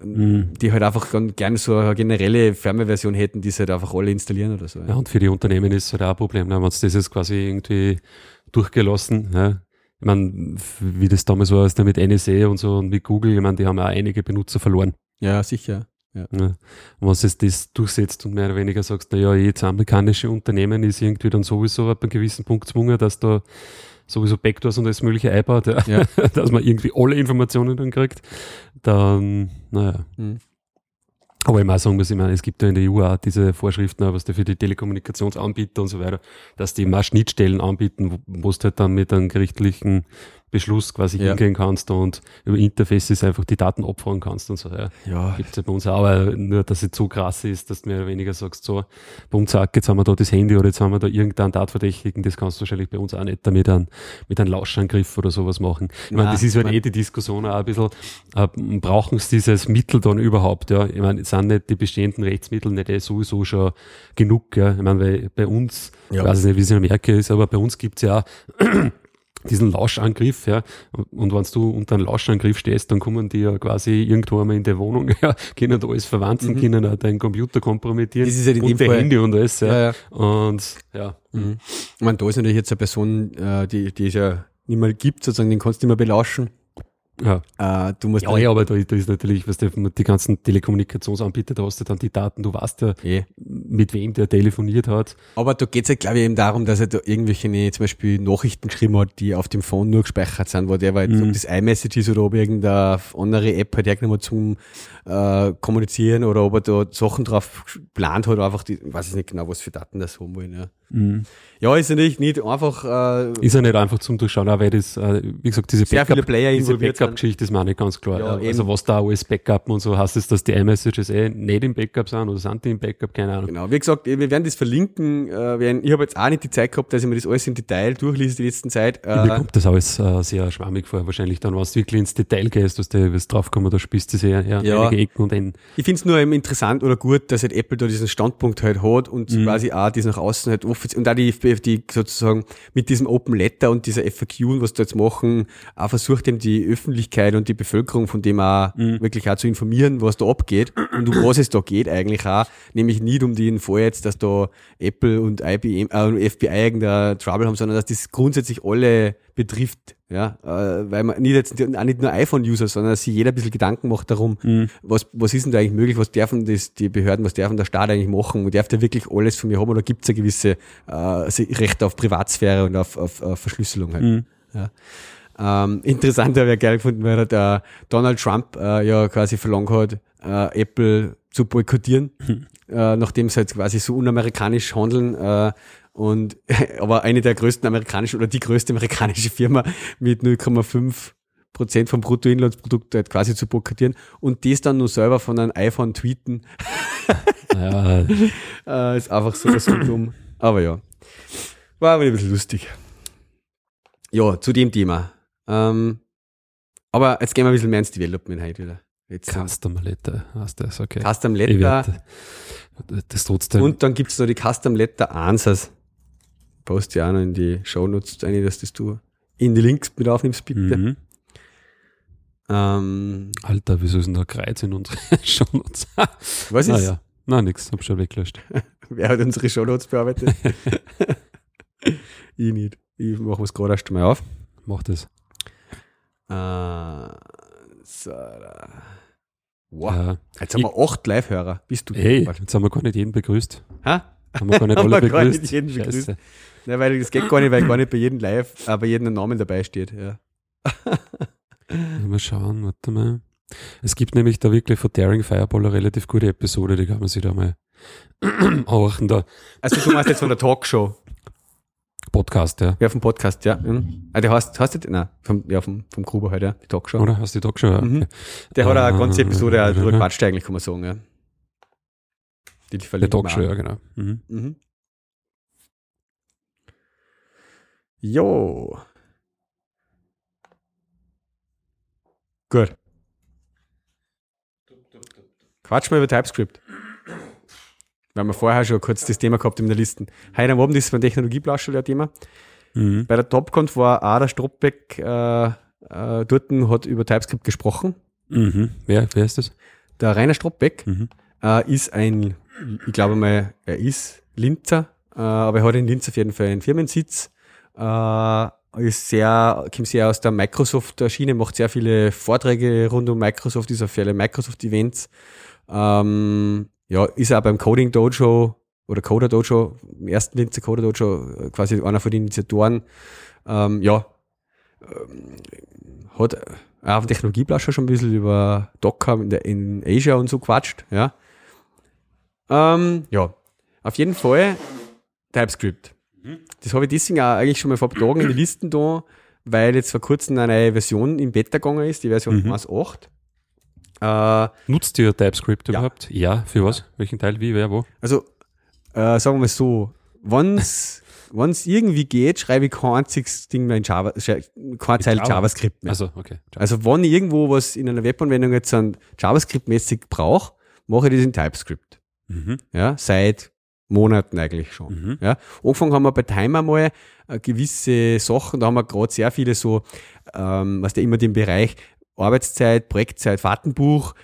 mhm. die halt einfach gerne so eine generelle Firmware-Version hätten, die sie halt einfach alle installieren oder so. Ja, und für die Unternehmen ist es halt auch ein Problem, ne? wenn sie das jetzt quasi irgendwie durchgelassen, ja. Ich meine, wie das damals war, ist da mit NSA und so und mit Google, ich meine, die haben auch einige Benutzer verloren. Ja, sicher. Ja. Ja. Und wenn du das durchsetzt und mehr oder weniger sagst, naja, jetzt amerikanische Unternehmen ist irgendwie dann sowieso ab einem gewissen Punkt gezwungen, dass da sowieso Backdoors und alles mögliche einbaut, ja, ja. dass man irgendwie alle Informationen dann kriegt, dann, naja. Mhm. Aber ich muss sagen muss, ich meine, es gibt ja in der EU auch diese Vorschriften, was da für die Telekommunikationsanbieter und so weiter, dass die mal Schnittstellen anbieten, wo du halt dann mit einem gerichtlichen Beschluss quasi ja. hingehen kannst und über Interfaces einfach die Daten abfahren kannst und so. Ja, ja. gibt es ja bei uns auch, aber nur, dass es so krass ist, dass du mehr oder weniger sagst, so, bei uns sagt, jetzt haben wir da das Handy oder jetzt haben wir da irgendeinen Datverdächtigen, das kannst du wahrscheinlich bei uns auch nicht damit an, mit einem Lauschangriff oder sowas machen. Ich meine, das ist halt eh die Diskussion auch ein bisschen, äh, brauchen sie dieses Mittel dann überhaupt, ja? Ich meine, sind nicht die bestehenden Rechtsmittel nicht eh sowieso schon genug, ja? Ich meine, weil bei uns, ja. ich weiß nicht, wie es in Amerika ist, aber bei uns gibt's ja diesen Lauschangriff, ja. Und wenn du unter einem Lauschangriff stehst, dann kommen die ja quasi irgendwo einmal in der Wohnung, ja, können da alles verwanzen, mhm. können auch deinen Computer kompromittieren. Das ist ja in und Fall. Handy und alles, ja. ja, ja. Und, ja. Mhm. Ich meine, da ist natürlich jetzt eine Person, äh, die, die es ja nicht mehr gibt, sozusagen, den kannst du nicht mehr belauschen. Ja. Äh, du musst ja, ja, aber da, da ist natürlich, was du, die ganzen Telekommunikationsanbieter, da hast du dann die Daten, du weißt ja, eh. mit wem der telefoniert hat. Aber da geht es ja, glaube ich, eben darum, dass er da irgendwelche zum Beispiel Nachrichten geschrieben hat, die auf dem Phone nur gespeichert sind, wo der war mhm. ob das iMessage ist oder ob irgendeine andere App halt irgendwann zum äh, kommunizieren oder ob er da Sachen drauf geplant hat, einfach die, weiß ich nicht genau, was für Daten das haben wollen. Ja. Mhm. Ja, ist ja nicht, nicht einfach. Äh, ist ja nicht einfach zum Durchschauen, auch weil das, äh, wie gesagt, diese Backup-Geschichte Backup ist mir auch nicht ganz klar. Ja, also was da alles Backup und so heißt es, dass die iMessages eh nicht im Backup sind oder sind die im Backup, keine Ahnung. Genau, wie gesagt, wir werden das verlinken. Äh, ich habe jetzt auch nicht die Zeit gehabt, dass ich mir das alles im Detail durchlese die letzten Zeit. Äh, mir kommt das alles äh, sehr schwammig vor, wahrscheinlich dann, wenn du wirklich ins Detail gehst, was du was draufkommen, da spielst du sehr ja, ja. Einige Ecken und Enden. Ich finde es nur interessant oder gut, dass halt Apple da diesen Standpunkt halt hat und mhm. quasi auch das nach außen halt offiziell und auch die die sozusagen mit diesem Open Letter und dieser FAQ, was da jetzt machen, auch versucht eben die Öffentlichkeit und die Bevölkerung von dem auch mhm. wirklich auch zu informieren, was da abgeht und um was es da geht eigentlich auch, nämlich nicht um den Fall jetzt, dass da Apple und IBM, äh, FBI irgendein Trouble haben, sondern dass das grundsätzlich alle betrifft, ja, äh, weil man nicht jetzt auch nicht nur iPhone-User, sondern dass sich jeder ein bisschen Gedanken macht darum, mhm. was, was ist denn da eigentlich möglich, was dürfen das, die Behörden, was dürfen der Staat eigentlich machen, darf der wirklich alles von mir haben oder gibt es ein gewisse äh, Rechte auf Privatsphäre und auf, auf, auf Verschlüsselung halt. Mhm. Ja. Ähm, interessant habe ich geil gefunden, weil der Donald Trump äh, ja quasi verlangt hat, äh, Apple zu boykottieren, mhm. äh, nachdem sie halt quasi so unamerikanisch handeln äh, und aber eine der größten amerikanischen oder die größte amerikanische Firma mit 0,5 Prozent vom Bruttoinlandsprodukt halt quasi zu boykottieren und das dann nur selber von einem iPhone tweeten. Ja. äh, ist einfach so, so dumm. Aber ja. War aber ein bisschen lustig. Ja, zu dem Thema. Ähm, aber jetzt gehen wir ein bisschen mehr ins Development heute wieder. Jetzt Custom Letter, heißt das, okay. Custom Letter. Das trotzdem. Und dann gibt es noch die Custom Letter Answers. Post ja auch noch in die Show Notes ein, dass das du in die Links mit aufnimmst, bitte. Mhm. Ähm, Alter, wieso ist denn da Kreuz in unsere Shownotes? was ist? Naja, nein, nix, hab schon weggelöscht. Wer hat unsere Shownotes bearbeitet? ich nicht. Ich mache es gerade erst mal auf. Mach das. Äh, so, da. wow. Ja. Jetzt haben wir acht Live-Hörer. Bist du Ey, deppert. jetzt haben wir gar nicht jeden begrüßt. Hä? Haben wir gar nicht alle wir gar begrüßt. nicht jeden begrüßt. Nein, weil das geht gar nicht, weil gar nicht bei jedem Live, bei jedem Namen dabei steht. Ja. Mal schauen, warte mal. Es gibt nämlich da wirklich von Daring Fireball eine relativ gute Episode, die kann man sich da mal horchen, da Also du meinst jetzt von der Talkshow. Podcast, ja. Ja, vom Podcast, ja. Mhm. Ah, der heißt, heißt der, nein, vom, ja, vom, vom Gruber halt, ja, die Talkshow. Oder hast du die Talkshow? Mhm. Der hat eine Ah, ganze Episode auch drüber quatscht eigentlich, kann man sagen, ja. Die, die Talkshow, ja, genau. Mhm. Mhm. Jo. Gut. Quatsch mal über TypeScript. Wir haben ja vorher schon kurz das Thema gehabt in der Liste. Heute am Abend ist beim Technologieplauscher ein Thema. Mhm. Bei der TopConf war auch der Stroppbeck äh, äh, dort hat über TypeScript gesprochen. Mhm. Wer, wer ist das? Der Rainer Stroppbeck Mhm. äh, ist ein, ich glaube mal, er ist Linzer, äh, aber er hat in Linz auf jeden Fall einen Firmensitz. Äh, ist sehr, kommt sehr aus der Microsoft-Schiene, macht sehr viele Vorträge rund um Microsoft, ist auf viele Microsoft-Events. Ähm, ja, ist auch beim Coding Dojo oder Coder Dojo, im ersten Linzer Coder Dojo, äh, quasi einer von den Initiatoren. Ähm, ja, ähm, hat auch auf Technologieblascher schon ein bisschen über Docker in, der, in Asia und so quatscht, ja. Ähm, ja, auf jeden Fall TypeScript. Das habe ich deswegen auch eigentlich schon mal vor ein paar Tagen in die Listen da, weil jetzt vor kurzem eine neue Version im Beta gegangen ist, die Version Mhm. 1.8. Äh, Nutzt ihr TypeScript Ja. überhaupt? Ja. Für was? Welchen Teil? Wie? Wer? Wo? also, äh, sagen wir mal so, wenn's, wenn's irgendwie geht, schreibe ich kein einziges Ding mehr in Java, sche- kein Teil Java? JavaScript mehr. Also, okay. Also wenn ich irgendwo was in einer Webanwendung jetzt JavaScript-mäßig brauche, mache ich das in TypeScript. Mhm. Ja, seit Monaten eigentlich schon. Mhm. Ja, angefangen haben wir bei Timer mal äh, gewisse Sachen, da haben wir gerade sehr viele so, ähm, was der immer den Bereich Arbeitszeit, Projektzeit, Fahrtenbuch,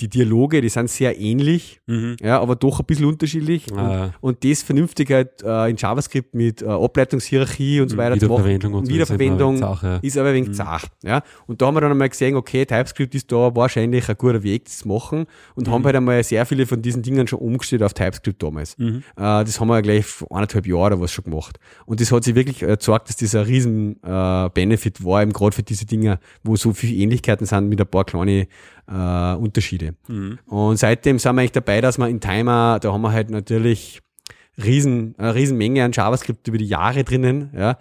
die Dialoge, die sind sehr ähnlich, Mhm. ja, aber doch ein bisschen unterschiedlich. Ah. Und, und das vernünftig halt äh, in JavaScript mit äh, Ableitungshierarchie und so weiter zu machen. Wiederverwendung und so Wiederverwendung ist immer eine Sache. ist aber ein wenig Mhm. zart. Ja? Und da haben wir dann einmal gesehen, okay, TypeScript ist da wahrscheinlich ein guter Weg, das zu machen und Mhm. haben halt einmal sehr viele von diesen Dingen schon umgestellt auf TypeScript damals. Mhm. Äh, das haben wir ja gleich vor anderthalb Jahren oder was schon gemacht. Und das hat sich wirklich äh, gezeigt, dass das ein riesen äh, Benefit war, eben gerade für diese Dinge, wo so viele Ähnlichkeiten sind mit ein paar kleine äh, Unterschiede. Mhm. Und seitdem sind wir eigentlich dabei, dass wir in Timer, da haben wir halt natürlich riesen, eine riesen Menge an JavaScript über die Jahre drinnen, ja,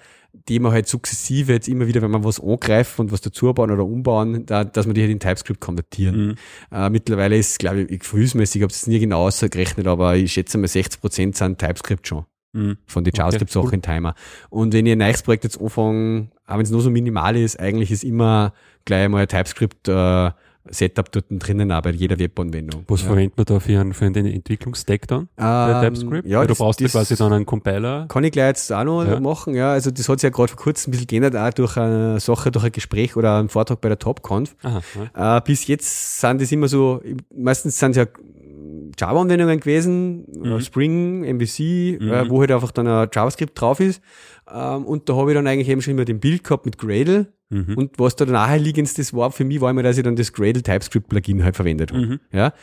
die wir halt sukzessive jetzt immer wieder, wenn wir was angreifen und was dazu bauen oder umbauen, da, dass wir die halt in TypeScript konvertieren. Mhm. Äh, mittlerweile ist, glaube ich, gefühlsmäßig, ich habe es nie genau ausgerechnet, aber ich schätze mal 60% sind TypeScript schon Mhm. von den Okay, JavaScript-Sachen cool. in Timer. Und wenn ihr ein neues Projekt jetzt anfangen, auch wenn es nur so minimal ist, eigentlich ist immer gleich mal ein TypeScript äh, Setup dort drinnen, bei jeder Webanwendung. Was ja. verwendet man da für einen, für einen Entwicklungsstack dann? Ähm, TypeScript? Ja, Weil du das, brauchst ja das quasi dann einen Compiler. Kann ich gleich jetzt auch noch Ja. machen, ja. Also das hat sich ja gerade vor kurzem ein bisschen geändert, auch durch eine Sache, durch ein Gespräch oder einen Vortrag bei der TopConf. Aha. Äh, bis jetzt sind das immer so, meistens sind es ja Java-Anwendungen gewesen, Mhm. äh, Spring, MVC, Mhm. äh, wo halt einfach dann ein JavaScript drauf ist. Ähm, und da habe ich dann eigentlich eben schon immer den Bild gehabt mit Gradle. Mhm. Und was da naheliegendstes war für mich, war immer, dass ich dann das Gradle TypeScript Plugin halt verwendet habe. Mhm. Ja.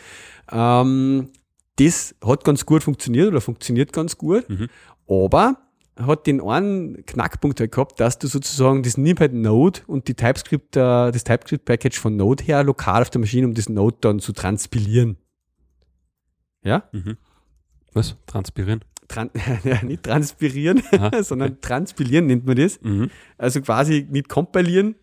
Ähm, das hat ganz gut funktioniert oder funktioniert ganz gut, Mhm. aber hat den einen Knackpunkt halt gehabt, dass du sozusagen das nimm halt Node und die TypeScript, äh, das TypeScript-Package von Node her lokal auf der Maschine, um das Node dann zu transpilieren. Ja? Mhm. Was? Transpirieren? Tran ja, nicht transpirieren, sondern transpilieren nennt man das. Mhm. Also quasi nicht kompilieren,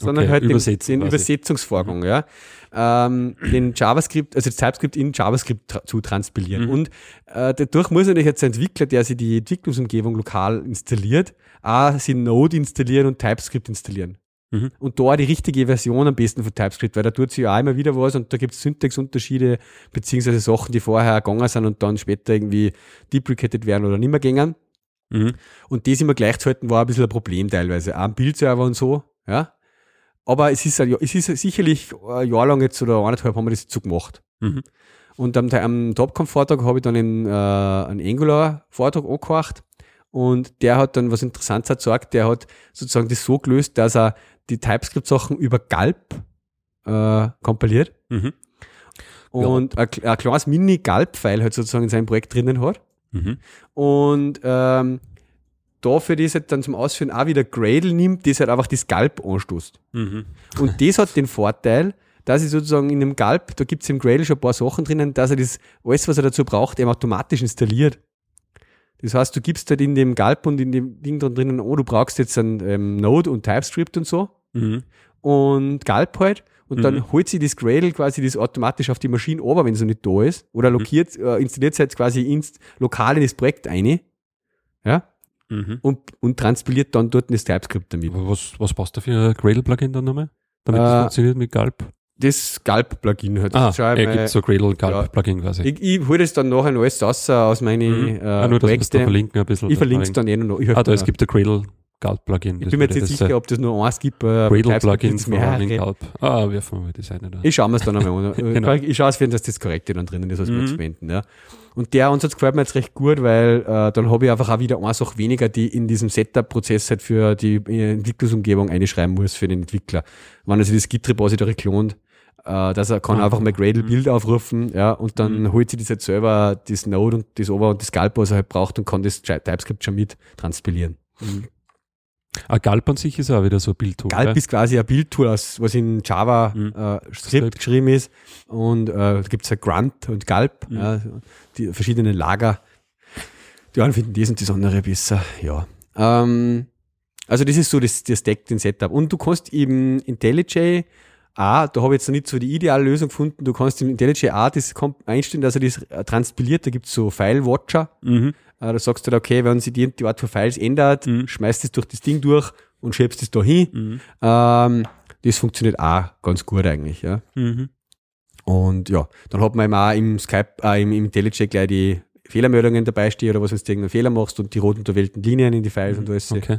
sondern Okay, halt den, den. Übersetzungsvorgang, ja. Ähm, den JavaScript, also das TypeScript in JavaScript tra zu transpilieren. Mhm. Und äh, dadurch muss natürlich jetzt der Entwickler, der sich die Entwicklungsumgebung lokal installiert, auch sie Node installieren und TypeScript installieren. Mhm. Und da die richtige Version am besten von TypeScript, weil da tut sich ja auch immer wieder was und da gibt es Syntaxunterschiede, beziehungsweise Sachen, die vorher gegangen sind und dann später irgendwie deprecated werden oder nicht mehr gängen. Mhm. Und das immer gleich zu halten, war ein bisschen ein Problem teilweise. Auch am Bildserver und so, ja. Aber es ist, ein, es ist sicherlich ein Jahr lang jetzt oder eineinhalb haben wir das so gemacht. Mhm. Und am, am Topcom-Vortrag habe ich dann einen, äh, einen Angular-Vortrag angehört und der hat dann was Interessantes gesagt. Der hat sozusagen das so gelöst, dass er die TypeScript-Sachen über Galb äh, kompiliert mhm. und ja. ein, ein kleines Mini-Galb-File halt sozusagen in seinem Projekt drinnen hat. Mhm. Und ähm, dafür das halt dann zum Ausführen auch wieder Gradle nimmt, das halt einfach das Galb anstoßt. Mhm. Und das hat den Vorteil, dass ich sozusagen in dem Galb, da gibt es im Gradle schon ein paar Sachen drinnen, dass er das, alles, was er dazu braucht, eben automatisch installiert. Das heißt, du gibst halt in dem Galb und in dem Ding dran drinnen, oh, du brauchst jetzt ein ähm, Node und TypeScript und so. Mhm. Und Galb halt. Und mhm. dann holt sie das Gradle quasi das automatisch auf die Maschine over, wenn es noch nicht da ist. Oder mhm. lokiert, äh, installiert es halt quasi inst lokal in das Projekt eine. Ja. Mhm. Und, und transpiliert dann dort das TypeScript damit. Was, was passt da für ein Gradle-Plugin dann nochmal? Damit äh, das funktioniert mit Galb? das Galb-Plugin halt. Ah, er gibt so Gradle Galb-Plugin ja. quasi. Ich, ich hole das dann nachher alles raus aus meinen mhm. äh, ah, nur, Projekte. Da verlinken ein bisschen. Ich verlinke es dann eh noch. Ich ah, da, es gibt ein Gradle Galb-Plugin. Ich bin mir jetzt nicht sicher, ob das nur eins gibt. Äh, Gradle-Plugin von Galb. Ah, werfen wir das eine da. Ich schaue mir es dann einmal an. genau. Ich schaue es, wenn das das Korrekte dann drinnen ist, was mhm. wir zu verwenden. Ja. Und der Ansatz gefällt mir jetzt recht gut, weil äh, dann habe ich einfach auch wieder eine Sache weniger, die in diesem Setup-Prozess halt für die Entwicklungsumgebung einschreiben muss für den Entwickler. Wenn er sich das Git-Repository klont, äh, dass er kann ah, einfach mal Gradle-Bild mhm. aufrufen, ja, und dann mhm. holt sich das halt selber, das Node und das Ober- und das Galp, was er halt braucht und kann das TypeScript schon mit transpilieren. Mhm. Ah, Galp an sich ist auch wieder so ein Bildtool. Galp gell? ist quasi ein Bildtool, was in Java mhm. äh, Script geschrieben ist. Und äh, da gibt es ja Grunt und Galp, mhm. ja, die verschiedenen Lager. Die einen finden das und das andere besser. Ja. Ähm, also das ist so das, das Deck, den Setup. Und du kannst eben IntelliJ A, da habe ich jetzt noch nicht so die ideale Lösung gefunden. Du kannst im IntelliJ A das einstellen, dass er das transpiliert. Da gibt es so File-Watcher. Mhm. Äh, da sagst du dann, okay, wenn sich die, die Art von Files ändert, mhm. schmeißt es durch das Ding durch und schiebst es da hin. Mhm. Ähm, das funktioniert auch ganz gut eigentlich. Ja. Mhm. Und ja, dann hat man eben auch im Skype, äh, im, im IntelliJ gleich die Fehlermeldungen dabei stehen oder was, wenn du irgendeinen Fehler machst und die roten unterwählten Linien in die Files mhm. und alles. Okay.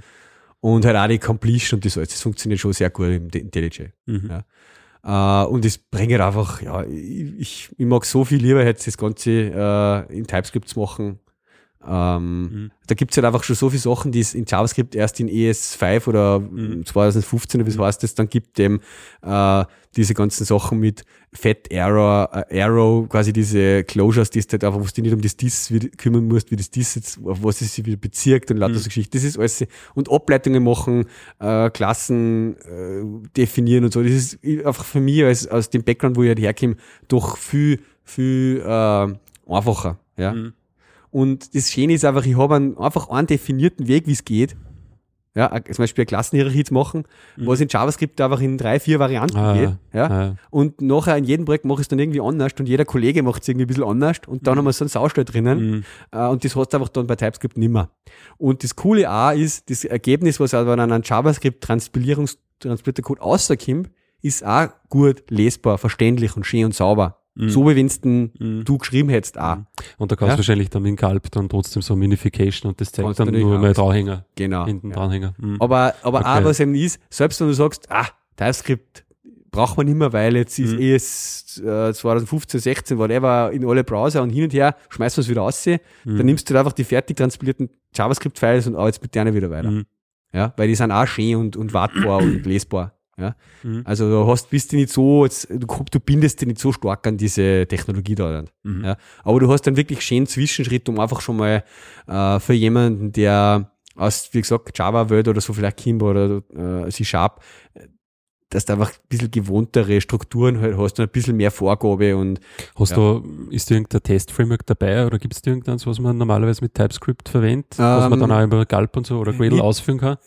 Und halt auch die Completion und das alles. Das funktioniert schon sehr gut im IntelliJ. Mhm. Ja. Uh, und es bringt einfach, ja, ich, ich mag so viel lieber jetzt das Ganze äh, in TypeScript zu machen, ähm, mhm. Da gibt es halt einfach schon so viele Sachen, die es in JavaScript erst in ES5 oder mhm. 2015 oder wie mhm. heißt das dann gibt, dem äh, diese ganzen Sachen mit Fat Arrow, äh, Arrow, quasi diese Closures, die ist halt einfach, wo du nicht um das Dis kümmern musst, wie das Dis jetzt, auf was es sich wieder bezirkt und lauter mhm. so Geschichten. Das ist alles, und Ableitungen machen, äh, Klassen äh, definieren und so. Das ist einfach für mich als, aus dem Background, wo ich halt herkomme, doch viel, viel äh, einfacher. Ja. Und das Schöne ist einfach, ich habe einen, einfach einen definierten Weg, wie es geht. Ja, zum Beispiel eine Klassenhierarchie zu machen, mhm. was in JavaScript einfach in drei, vier Varianten ah, geht. Ja. Ah, Und nachher in jedem Projekt mache ich es dann irgendwie anders und jeder Kollege macht es irgendwie ein bisschen anders und dann mhm. haben wir so einen Saustall drinnen mhm. Äh, und das hast du einfach dann bei TypeScript nimmer. Und das Coole auch ist, das Ergebnis, was aber an einem JavaScript-Transpilierungs Code rauskommt, ist auch gut lesbar, verständlich und schön und sauber. Mhm. So wie wenn mhm. du geschrieben hättest auch. Mhm. Und da kannst ja? du wahrscheinlich dann mit Galb dann trotzdem so Minification und das zeigt dann nur mal Dranhänger. Genau. Hinten ja. Dranhänger. Mhm. Aber, aber okay. auch was eben ist, selbst wenn du sagst, ah, TypeScript braucht man nicht mehr, weil jetzt ist mhm. eh es äh, 2015, 16, whatever, in alle Browser und hin und her, schmeißt man es wieder raus, mhm. dann nimmst du einfach die fertig transpilierten JavaScript-Files und arbeitest mit denen wieder weiter. Ja, weil die sind auch schön und, und wartbar und lesbar. Ja? Mhm. Also du hast, bist du nicht so, jetzt, du, du bindest dich nicht so stark an diese Technologie da. Mhm. Ja? Aber du hast dann wirklich schönen Zwischenschritt, um einfach schon mal äh, für jemanden, der aus, wie gesagt, Java-Welt oder so vielleicht Kimber oder äh, C-Sharp, dass du einfach ein bisschen gewohntere Strukturen halt hast und ein bisschen mehr Vorgabe und. Hast ja. du, ist irgendein Test-Framework dabei oder gibt es irgendeins, was man normalerweise mit TypeScript verwendet, ähm, was man dann ähm, auch über Galp und so oder Gradle ausführen kann?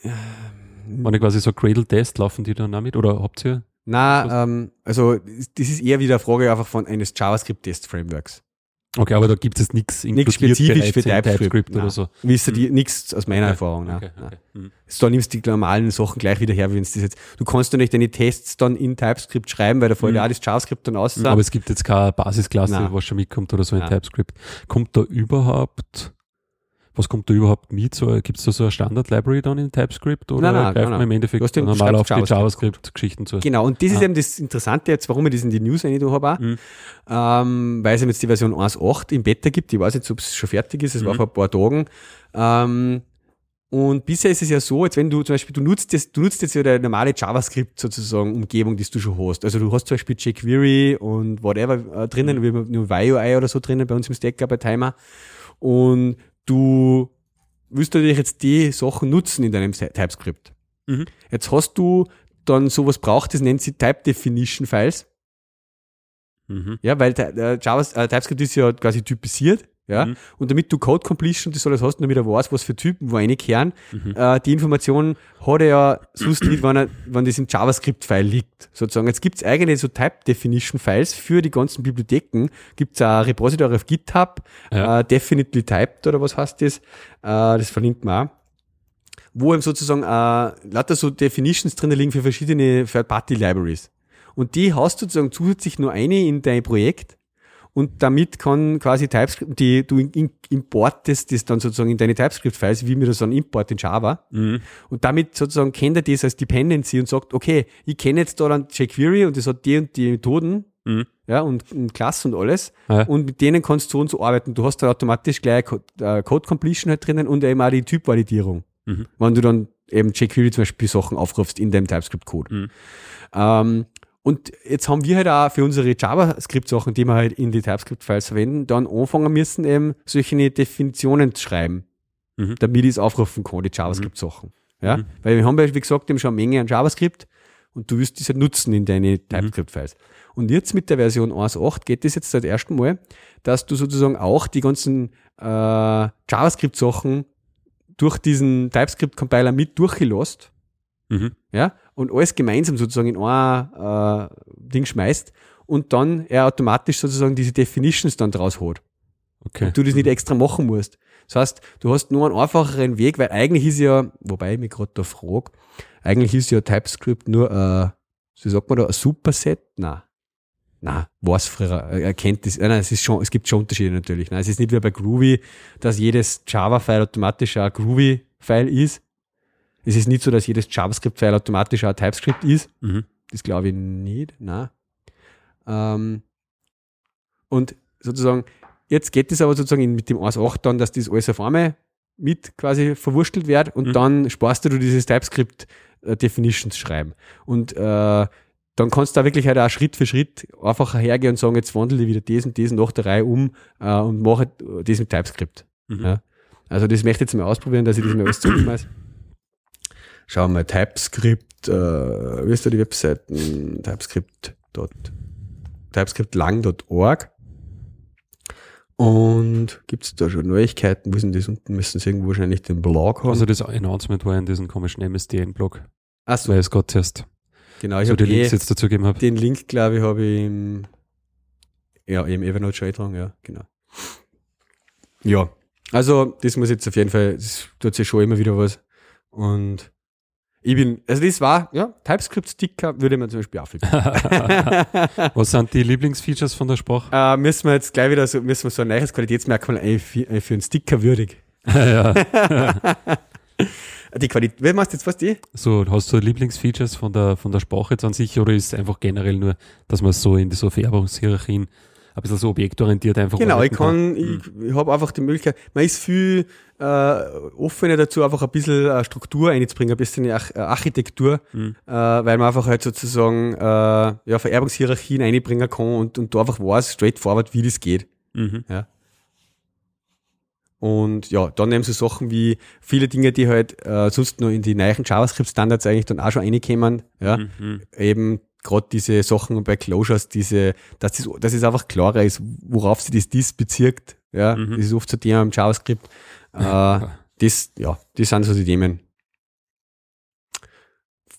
Ich quasi so Cradle-Test, laufen die dann damit oder habt ihr? Na, ähm, also das ist eher wieder eine Frage einfach von eines JavaScript-Test-Frameworks. Okay, aber da gibt es nichts Nichts spezifisch für TypeScript, TypeScript oder so. Wisst ihr, hm. nichts aus meiner okay. Erfahrung. Okay, okay. Hm. Da nimmst du die normalen Sachen gleich wieder her, wenn es das jetzt. Du kannst ja nicht deine Tests dann in TypeScript schreiben, weil da fällt hm. ja auch das JavaScript dann aus. Aber es gibt jetzt keine Basisklasse, Nein. was schon mitkommt oder so in Nein. TypeScript. Kommt da überhaupt was kommt da überhaupt mit? So, Gibt es da so eine Standard-Library dann in TypeScript oder nein, nein, greift nein, man im Endeffekt normal auf schreibst die JavaScript-Geschichten zu? Genau, und das ist Ah. eben das Interessante jetzt, warum ich das in die News rein habe, auch, Mhm. ähm, weil es eben jetzt die Version 1.8 im Beta gibt. Ich weiß nicht, ob es schon fertig ist, es war Mhm. vor ein paar Tagen. Ähm, und bisher ist es ja so, jetzt wenn du zum Beispiel, du nutzt das, du nutzt jetzt ja eine normale JavaScript sozusagen Umgebung, die du schon hast. Also du hast zum Beispiel jQuery und whatever äh, drinnen, wie nur YUI oder so drinnen bei uns im Stacker bei Timer. Und du willst natürlich jetzt die Sachen nutzen in deinem TypeScript. Mhm. Jetzt hast du dann sowas braucht, das nennt sich Type Definition Files. Mhm. Ja, weil äh, Java, äh, TypeScript ist ja quasi typisiert. Ja, Mhm. und damit du Code Completion und das alles hast und damit er weiß, was für Typen wo reinkehren, Mhm. äh, die Information hat er ja sonst nicht, wenn, er, wenn das im JavaScript-File liegt. Sozusagen. Jetzt gibt's eigene so Type-Definition-Files für die ganzen Bibliotheken. Gibt's ein Repository auf GitHub, Ja. äh, definitely typed oder was heißt das? Äh, das verlinkt man auch. Wo eben sozusagen äh, lauter so Definitions drin liegen für verschiedene Third-Party-Libraries. Und die hast du sozusagen zusätzlich nur eine in dein Projekt und damit kann quasi TypeScript, die du importest das dann sozusagen in deine TypeScript-Files, wie mir das dann Import in Java. Mhm. Und damit sozusagen kennt er das als Dependency und sagt, okay, ich kenne jetzt da dann jQuery und das hat die und die Methoden, Mhm. ja, und, und Klassen und alles. Ja. Und mit denen kannst du so und so arbeiten. Du hast dann automatisch gleich äh, Code Completion halt drinnen und eben auch die Typvalidierung. Mhm. Wenn du dann eben jQuery zum Beispiel Sachen aufrufst in deinem TypeScript-Code. Mhm. Ähm, und jetzt haben wir halt auch für unsere JavaScript-Sachen, die wir halt in die TypeScript-Files verwenden, dann anfangen müssen, eben solche Definitionen zu schreiben, Mhm. damit ich es aufrufen kann, die JavaScript-Sachen. Ja? Mhm. Weil wir haben ja, wie gesagt, eben schon eine Menge an JavaScript und du wirst das halt nutzen in deine TypeScript-Files. Und jetzt mit der Version 1.8 geht es jetzt seit ersten Mal, dass du sozusagen auch die ganzen äh, JavaScript-Sachen durch diesen TypeScript-Compiler mit durchgelost Mhm. ja, und alles gemeinsam sozusagen in ein äh, Ding schmeißt und dann er automatisch sozusagen diese Definitions dann draus hat. Okay. Du das nicht extra machen musst. Das heißt, du hast nur einen einfacheren Weg, weil eigentlich ist ja, wobei ich mich gerade da frage, eigentlich ist ja TypeScript nur, äh, so sagt man da, ein Superset? Nein. Nein, was früher, er erkennt das, äh, nein, es ist schon, es gibt schon Unterschiede natürlich. Nein, es ist nicht wie bei Groovy, dass jedes Java-File automatisch ein Groovy-File ist. Es ist nicht so, dass jedes JavaScript-File automatisch auch ein TypeScript ist. Mhm. Das glaube ich nicht. Nein. Ähm, und sozusagen, jetzt geht es aber sozusagen mit dem 1.8 dann, dass das alles auf einmal mit quasi verwurstelt wird und Mhm. dann sparst du dieses TypeScript äh, Definitions schreiben. Und äh, dann kannst du da wirklich halt auch Schritt für Schritt einfach hergehen und sagen, jetzt wandle ich wieder das und das nach der Reihe um äh, und mache das mit TypeScript. Mhm. Ja. Also das möchte ich jetzt mal ausprobieren, dass ich das mal alles zurückschmeiße. Schauen wir mal, TypeScript, äh, wie ist da die Webseiten? TypeScript. TypeScriptlang.org. Und gibt es da schon Neuigkeiten? Wo sind das unten? Müssen sie irgendwo wahrscheinlich den Blog haben. Also das Announcement war in diesem komischen MSDN-Blog, Achso, weil es gerade zuerst genau. Ich so habe die Links eh, jetzt dazu gegeben habe. den Link, glaube ich, habe ich im, ja, im Evernote schon eingetragen, ja, genau. Ja, also das muss jetzt auf jeden Fall, das tut sich schon immer wieder was. Und ich bin, also das war, ja, TypeScript-Sticker würde man zum Beispiel auffinden. Was sind die Lieblingsfeatures von der Sprache? äh, müssen wir jetzt gleich wieder so, müssen wir so ein neues Qualitätsmerkmal einführen für einen Sticker würdig. ja. Die Qualität, wer machst du jetzt was die? So, hast du Lieblingsfeatures von der, von der Sprache jetzt an sich oder ist es einfach generell nur, dass man so in die so Vererbungshierarchien ein bisschen so objektorientiert einfach Genau, ich arbeiten kann, ich, ich habe einfach die Möglichkeit, man ist viel äh, offener dazu, einfach ein bisschen äh, Struktur einzubringen, ein bisschen äh, Architektur, Mhm. äh, weil man einfach halt sozusagen äh, ja, Vererbungshierarchien einbringen kann und, und da einfach weiß, straightforward, wie das geht. Mhm. Und ja, dann eben so Sachen wie viele Dinge, die halt äh, sonst nur in die neuen JavaScript-Standards eigentlich dann auch schon reinkommen, ja, Mhm. eben gerade diese Sachen bei Closures, diese, dass, das, dass es einfach klarer ist, worauf sie das dies bezirkt. Ja, Mhm. das ist oft so Thema im JavaScript. Äh, das, ja, das sind so die Themen.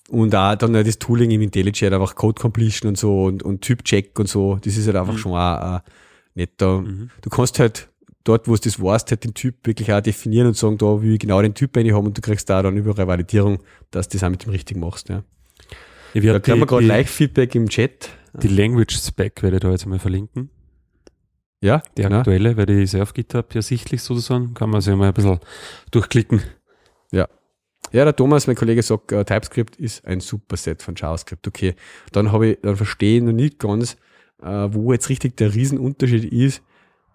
Und auch dann das Tooling im IntelliJ, einfach Code Completion und so und, und Typ-Check und so, das ist halt einfach Mhm. schon auch äh, netter. Mhm. Du kannst halt dort, wo es das weißt, halt den Typ wirklich auch definieren und sagen, da will ich genau den Typ rein haben und du kriegst da dann überall Validierung, dass du das auch mit dem richtig machst. Ja. Ich Da werde kriegen wir gerade die, Like-Feedback im Chat. die Language Spec werde ich da jetzt mal verlinken. Ja, Die aktuelle, weil die ist ja auf GitHub ersichtlich sozusagen, kann man sich mal ein bisschen durchklicken. Ja, der Thomas, mein Kollege, sagt, äh, TypeScript ist ein Superset von JavaScript. Okay, dann habe ich, dann verstehe ich noch nicht ganz, äh, wo jetzt richtig der Riesenunterschied ist,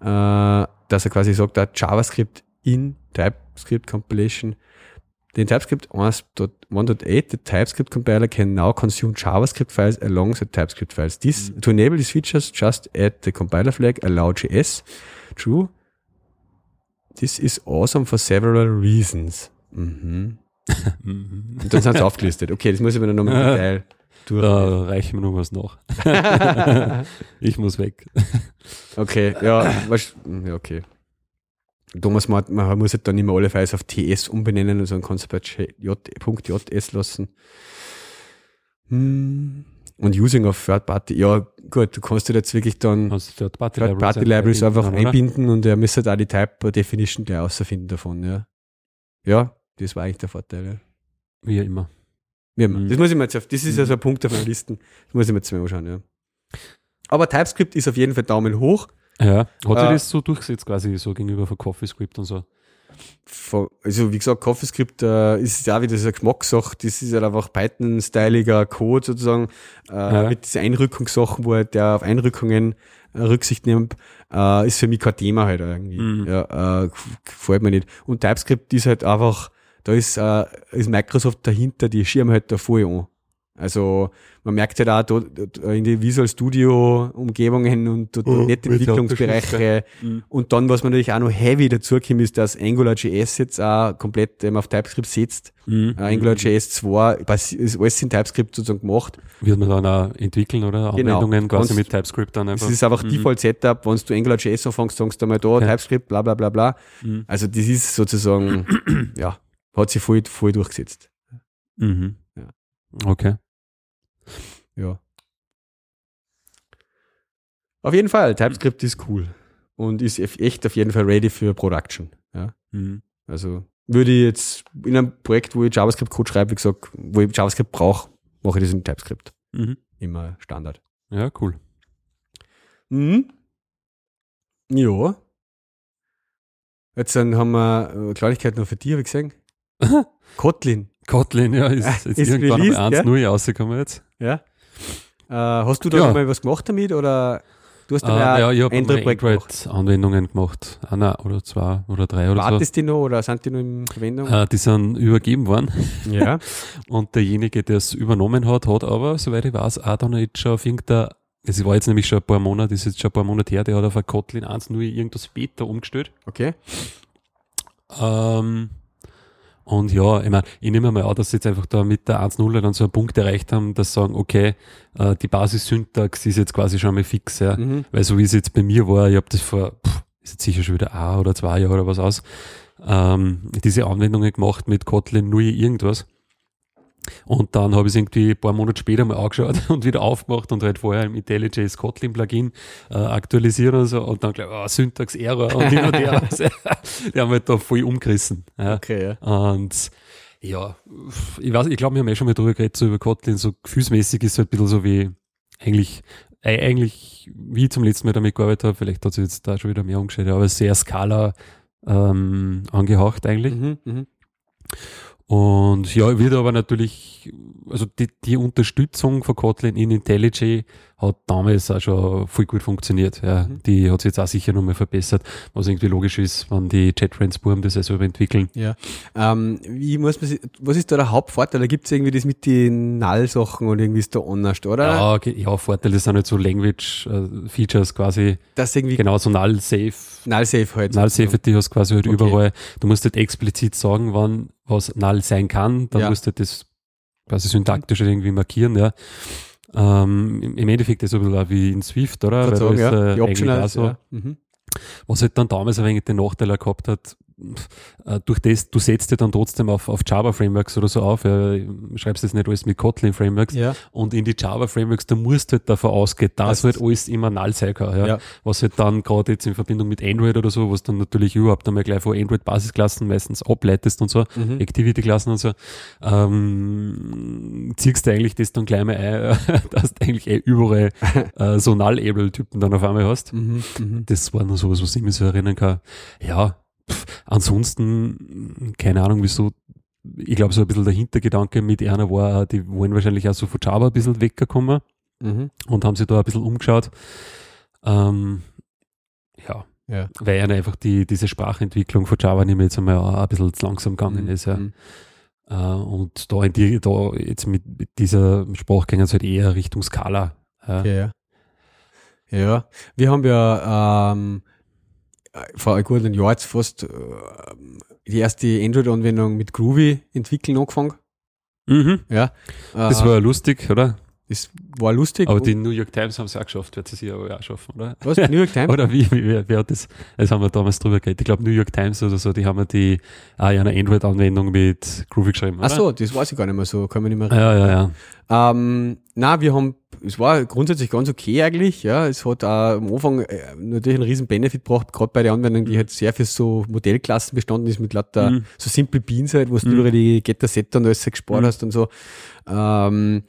äh, dass er quasi sagt, da JavaScript in TypeScript Compilation. Den TypeScript 1.1.8, the TypeScript compiler can now consume JavaScript files alongside TypeScript files. This, to enable these features, just add the compiler flag allow.js. True. This is awesome for several reasons. Mhm. Mhm. Und dann sind sie aufgelistet. Okay, das muss ich mir dann nochmal im Detail durch. Da reichen wir noch was nach. ich muss weg. Okay, ja, was, ja, okay. Thomas meint, man muss halt dann immer alle Files auf TS umbenennen und so dann kannst du bei J- .js lassen. Hm. Und Using of Third Party, ja, gut, du kannst dir jetzt wirklich dann Hast du Third-Party Third Party Libraries Libraries einfach oder? einbinden und er müsste halt auch die Type Definition gleich außerfinden davon, ja. Ja, das war eigentlich der Vorteil, ja. Wie immer. Wie immer. Mhm. Das muss ich mir jetzt auf, das ist ja so ein Punkt auf meiner Liste. Das muss ich mir jetzt mal anschauen, ja. Aber TypeScript ist auf jeden Fall Daumen hoch. Ja, hat sich Äh, das so durchgesetzt quasi so gegenüber von CoffeeScript und so? Also, wie gesagt, CoffeeScript äh, ist ja wieder so eine Geschmackssache. Das ist halt einfach Python-styliger Code sozusagen, äh, Ja. mit diesen Einrückungssachen, wo halt der auf Einrückungen äh, Rücksicht nimmt, äh, ist für mich kein Thema halt irgendwie. Mhm. Ja, äh, gefällt mir nicht. Und TypeScript ist halt einfach, da ist, äh, ist Microsoft dahinter, die schirmen halt da voll an. Also man merkt halt auch dort, dort in die Visual Studio Umgebungen und dort, Oh, Entwicklungsbereiche. Mhm. Und dann, was man natürlich auch noch heavy dazukommt, ist, dass AngularJS jetzt auch komplett ähm, auf TypeScript sitzt. Mhm. Äh, AngularJS 2 basi- ist alles in TypeScript sozusagen gemacht. Wird man dann auch entwickeln, oder? Genau. Anwendungen quasi Kannst- mit TypeScript dann Das einfach. ist einfach Mhm. Default Setup, wenn du AngularJS anfängst, sagst du einmal da, Okay. TypeScript, bla bla bla bla. Mhm. Also das ist sozusagen, ja, hat sich voll, voll durchgesetzt. Mhm. Ja. Okay. Ja. Auf jeden Fall, TypeScript ist cool. Und ist echt auf jeden Fall ready für Production. Ja. Mhm. Also würde ich jetzt in einem Projekt, wo ich JavaScript-Code schreibe, wie gesagt, wo ich JavaScript brauche, mache ich das in TypeScript. Mhm. Immer Standard. Ja, cool. Mhm. Ja. Jetzt dann haben wir eine Kleinigkeit noch für dich, habe ich gesehen. Kotlin. Kotlin, ja, ist jetzt Ist irgendwann released, mal 1.0 rausgekommen jetzt. Ja. Äh, hast du da Ja. mal was gemacht damit oder du hast Äh, da mal ja, ich andere? Android-Anwendungen gemacht. Einer oder zwei oder drei oder Wartest die noch oder sind die noch in Verwendung? so. Äh, die sind übergeben worden. ja. Und derjenige, der es übernommen hat, hat aber, soweit ich weiß, auch dann jetzt schon auf irgendeiner, es war jetzt nämlich schon ein paar Monate, ist jetzt schon ein paar Monate her, der hat auf ein Kotlin 1.0 irgendwas Beta umgestellt. Okay. Ähm, und ja, ich meine, ich nehme mal an, dass sie jetzt einfach da mit der 1.0 dann so einen Punkt erreicht haben, dass sie sagen, okay, äh, die Basis-Syntax ist jetzt quasi schon mal fix, ja. Mhm. Weil so wie es jetzt bei mir war, ich habe das vor, pff, ist jetzt sicher schon wieder ein oder zwei Jahre oder was aus, ähm, diese Anwendungen gemacht mit Kotlin 0 irgendwas. Und dann habe ich es irgendwie ein paar Monate später mal angeschaut und wieder aufgemacht und halt vorher im IntelliJ Kotlin Plugin äh, aktualisiert und so und dann gleich, oh, Syntax Error und hin und her. Die haben halt da voll umgerissen. Ja. Okay, ja. Und ja, ich weiß, ich glaube, wir haben eh schon mal drüber geredet, so über Kotlin, so gefühlsmäßig ist es halt ein bisschen so wie eigentlich, äh, eigentlich, wie ich zum letzten Mal damit gearbeitet habe, vielleicht hat sich jetzt da schon wieder mehr umgestellt, aber sehr Skala ähm, angehaucht eigentlich. Mhm. Mhm. Und ja, wird aber natürlich, also die, die Unterstützung von Kotlin in IntelliJ hat damals auch schon voll gut funktioniert. Ja, Mhm. Die hat sich jetzt auch sicher nochmal verbessert, was irgendwie logisch ist, wenn die JetBrains-Buben das ja selber entwickeln. Ja. Ähm, wie muss man sich, was ist da der Hauptvorteil? Da gibt es irgendwie das mit den Null-Sachen und irgendwie ist da anders, oder? Ja, ge- ja, Vorteile sind halt so Language-Features quasi, Das irgendwie genau so null-safe. Null-Safe halt. Null-safe, die hast quasi halt Okay. überall. Du musst halt explizit sagen, wann was null sein kann, dann Ja. musst du halt das quasi syntaktisch halt irgendwie markieren, ja. Ähm, im- Endeffekt ist es ein bisschen wie in Swift, oder? Sagen, ist, ja. äh, Die Optionals, auch so, ja. Mhm. Was halt dann damals ein wenig den Nachteil gehabt hat, durch das, du setzt dir dann trotzdem auf, auf Java-Frameworks oder so auf, ja, schreibst das nicht alles mit Kotlin-Frameworks Ja. und in die Java-Frameworks, da musst du halt davon ausgehen, dass Das halt alles immer null sein kann. Ja. Ja. Was halt dann gerade jetzt in Verbindung mit Android oder so, was dann natürlich überhaupt einmal gleich von Android-Basisklassen meistens ableitest und so, Mhm. Activity-Klassen und so, ähm, ziehst du eigentlich das dann gleich mal ein, dass du eigentlich eh überall äh, so Null-Able-Typen dann auf einmal hast. Mhm. Mhm. Das war nur sowas, was ich mich so erinnern kann. Ja, pff, ansonsten, keine Ahnung, wieso. Ich glaube, so ein bisschen der Hintergedanke mit einer war, die wollen wahrscheinlich auch so von Java ein bisschen weggekommen Mhm. und haben sich da ein bisschen umgeschaut. Ähm, ja, Ja. weil ihnen einfach die, diese Sprachentwicklung von Java nicht mehr jetzt einmal auch ein bisschen zu langsam gegangen ist. Ja. Mhm. Äh, und da in die, da jetzt mit, mit dieser sie halt eher Richtung Scala. Ja. Okay, ja. Ja, wir haben ja ähm, vor einem guten Jahr jetzt fast äh, die erste Android-Anwendung mit Groovy entwickeln angefangen. Mhm. Ja. Das Äh, war lustig, oder? das war lustig. Aber die New York Times haben es auch geschafft, wird sie sich aber auch schaffen, oder? was, New York Times? Oder wie, wie wer, wer hat das? Das haben wir damals drüber geredet. Ich glaube New York Times oder so, die haben ja die auch eine Android-Anwendung mit Groovy geschrieben. Oder? Ach so, das weiß ich gar nicht mehr so, kann man nicht mehr Ja, ja, ja. Ähm, na, wir haben, es war grundsätzlich ganz okay eigentlich, ja. Es hat auch am Anfang äh, natürlich einen riesen Benefit gebracht, gerade bei der Anwendung, die halt sehr für so Modellklassen bestanden ist, mit lauter Mhm. so simple Beans halt, wo du Mhm. über die Getter-Setter und alles gespart Mhm. hast und so. Ähm,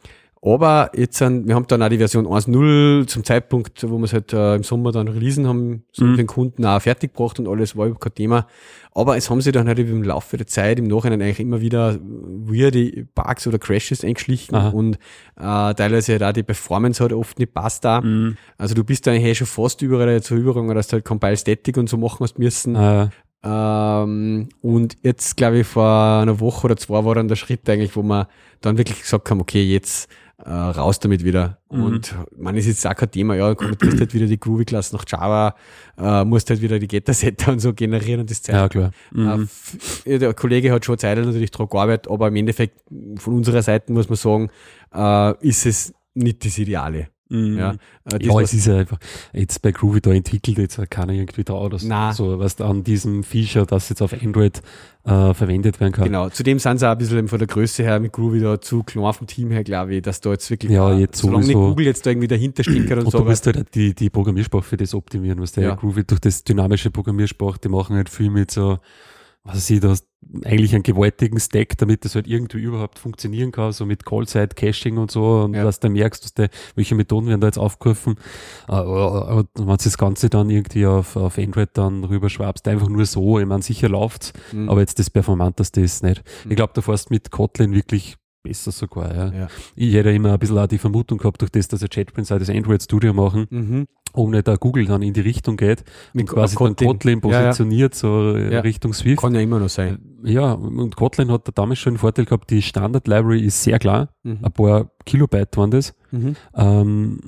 aber jetzt sind, wir haben dann auch die Version 1.0 zum Zeitpunkt, wo wir es halt äh, im Sommer dann releasen haben, so Mhm. den Kunden auch fertig gebracht und alles war überhaupt kein Thema. Aber es haben sich dann halt im Laufe der Zeit im Nachhinein eigentlich immer wieder weirde Bugs oder Crashes eingeschlichen Aha. und äh, teilweise halt auch die Performance hat oft nicht passt da. Mhm. Also du bist da eigentlich schon fast überall zur Übergang, dass du halt Compile Static und so machen hast müssen. Äh, Ähm, und jetzt, glaube ich, vor einer Woche oder zwei war dann der Schritt eigentlich, wo wir dann wirklich gesagt haben, okay, jetzt äh, raus damit wieder. Mhm. Und man ist jetzt auch kein Thema, ja, konvertierst halt wieder die Groovy-Klasse nach Java, äh, musst halt wieder die Getter-Setter und so generieren und das Zeug. ja, klar. Äh, Mhm. ja, der Kollege hat schon Zeit natürlich drauf gearbeitet, aber im Endeffekt von unserer Seite muss man sagen, äh, ist es nicht das Ideale. Mhm. Ja, äh, Ja, es ist ja einfach, jetzt bei Groovy, da entwickelt jetzt keiner irgendwie da oder so, was an diesem Feature, das jetzt auf Android äh, verwendet werden kann. Genau, zudem sind sie auch ein bisschen von der Größe her mit Groovy da zu klein vom Team her, glaube ich, dass da jetzt wirklich, Ja, jetzt solange nicht. Google jetzt da irgendwie dahinter stehen kann und, Und so, du musst halt die, die Programmiersprache für das optimieren, was der Ja. Groovy durch das dynamische Programmiersprache, die machen halt viel mit so, was weiß ich, du hast eigentlich einen gewaltigen Stack, damit das halt irgendwie überhaupt funktionieren kann, so mit Call-Side, Caching und so, und Ja. dass du merkst, dass der, welche Methoden werden da jetzt aufgerufen. Äh, Aber aber wenn du das Ganze dann irgendwie auf, auf Android dann rüberschwabst, einfach nur so, ich meine, sicher läuft's, Mhm. aber jetzt das Performanteste ist nicht. Mhm. Ich glaube, da fährst mit Kotlin wirklich besser sogar, ja. Ja. Ich hätte immer ein bisschen auch die Vermutung gehabt, durch das, dass der JetBrains auch das Android Studio machen, Mhm. Ohne da Google dann in die Richtung geht Mit und quasi dann Kotlin Ja, ja. positioniert so äh, Ja. Richtung Swift. Kann ja immer noch sein. Ja, und Kotlin hat da damals schon einen Vorteil gehabt, die Standard-Library ist sehr klar, Mhm. ein paar Kilobyte waren das. Mhm. Ähm,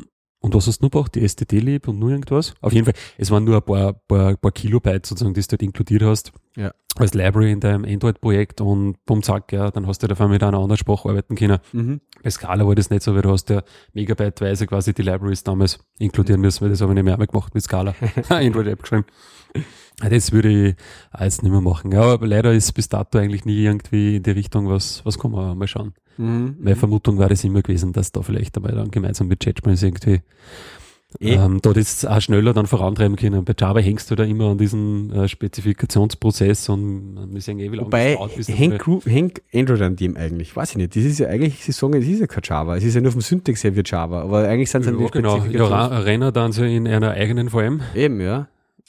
und was hast du nur gebraucht? Die STD-Lib und nur irgendwas? Auf jeden Fall, es waren nur ein paar, paar, paar Kilobyte sozusagen, die du dort inkludiert hast. Ja. Als Library in deinem Android-Projekt und bumm, zack, ja, dann hast du auf einmal mit einer anderen Sprache arbeiten können. Mhm. Bei Scala war das nicht so, weil du hast ja megabyteweise quasi die Libraries damals inkludieren müssen, weil das habe ich nicht mehr einmal gemacht mit Scala. Android-App geschrieben. Das würde ich jetzt nicht mehr machen. Ja, aber leider ist bis dato eigentlich nie irgendwie in die Richtung was, was kommen wir mal schauen. Mhm. Meine Vermutung war das immer gewesen, dass da vielleicht einmal dann gemeinsam mit JetBrains irgendwie Eh. ähm, dort jetzt auch schneller dann vorantreiben können. Bei Java hängst du da immer an diesen äh, Spezifikationsprozess und wir sehen eh, wie lange Wobei, hängt, Android an dem eigentlich? Weiß ich nicht. Das ist ja eigentlich, sie sagen, es ist ja kein Java. Es ist ja nur vom Syntax her wie Java. Aber eigentlich sind es ja, genau. Ja, Renner dann so in einer eigenen VM. Eben, ja.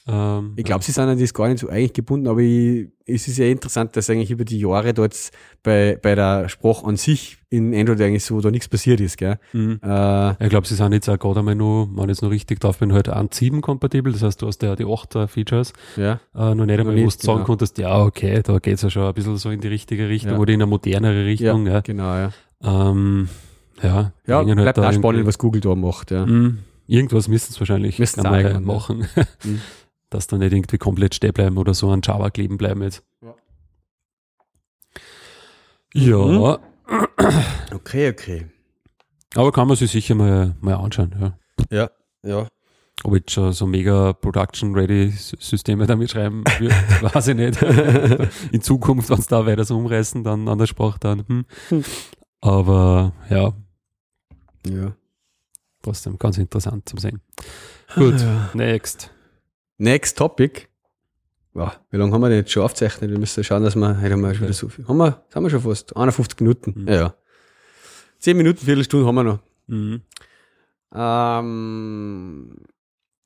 Ähm, Ich glaube, sie sind an das gar nicht so eigentlich gebunden, aber ich, es ist ja interessant, dass eigentlich über die Jahre dort bei, bei der Sprache an sich in Android eigentlich so da nichts passiert ist, gell? mhm. Äh, Ich glaube, sie sind jetzt auch gerade einmal nur, wenn ich jetzt noch richtig drauf bin, halt 1.7 kompatibel. Das heißt, du hast ja die 8er Features ja. äh, noch nicht einmal, wo du sagen genau. konntest, ja, okay, da geht's ja schon ein bisschen so in die richtige Richtung Ja. oder in eine modernere Richtung. Ja, Genau, ja. Ähm, ja, Ja, hängen bleibt da auch spannend, was Google da macht, ja. Mhm. Irgendwas müssen sie wahrscheinlich ja. machen, Mhm. dass da nicht irgendwie komplett stehen bleiben oder so an Java kleben bleiben jetzt. Ja. Ja, Okay, okay. aber kann man sich sicher mal, mal anschauen. Ja. Ja, ja. Ob ich schon so mega Production-Ready-Systeme damit schreiben wird, weiß ich nicht. In Zukunft, wenn es da weiter so umreißen, dann an der Sprache dann. Hm. hm. Aber ja. Ja. Trotzdem ganz interessant zu sehen. Gut, ja. next. Next topic. Wow, wie lange haben wir denn jetzt schon aufgezeichnet? Wir müssen schauen, dass wir, heute haben wir schon wieder so viel. Haben wir, sind wir schon fast 51 Minuten. Mhm. Ja, ja. 10 Minuten, Viertelstunde haben wir noch. Mhm. Ähm,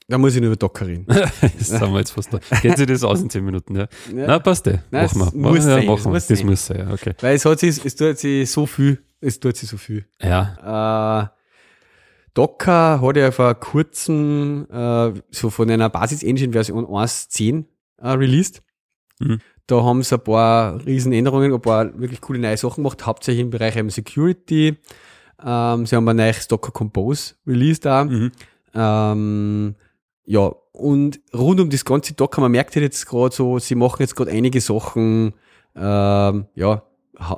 da muss ich nur über Docker reden. das sind wir jetzt fast da. Geht sich das aus in 10 Minuten, ja? ja. Na, passt eh. Machen wir. Muss ja, sein, machen wir. Das, das muss sein, ja, okay. Weil es hat sich, es tut sich so viel, es tut sich so viel. Ja. Äh, Docker hat ja vor kurzem äh, so von einer Basis-Engine Version 1.10 äh, released. Mhm. Da haben sie ein paar Riesenänderungen, ein paar wirklich coole neue Sachen gemacht, hauptsächlich im Bereich eben Security. Ähm, sie haben ein neues Docker Compose released da. Mhm. Ähm, ja, und rund um das ganze Docker, man merkt halt jetzt gerade so, sie machen jetzt gerade einige Sachen, ähm, ja,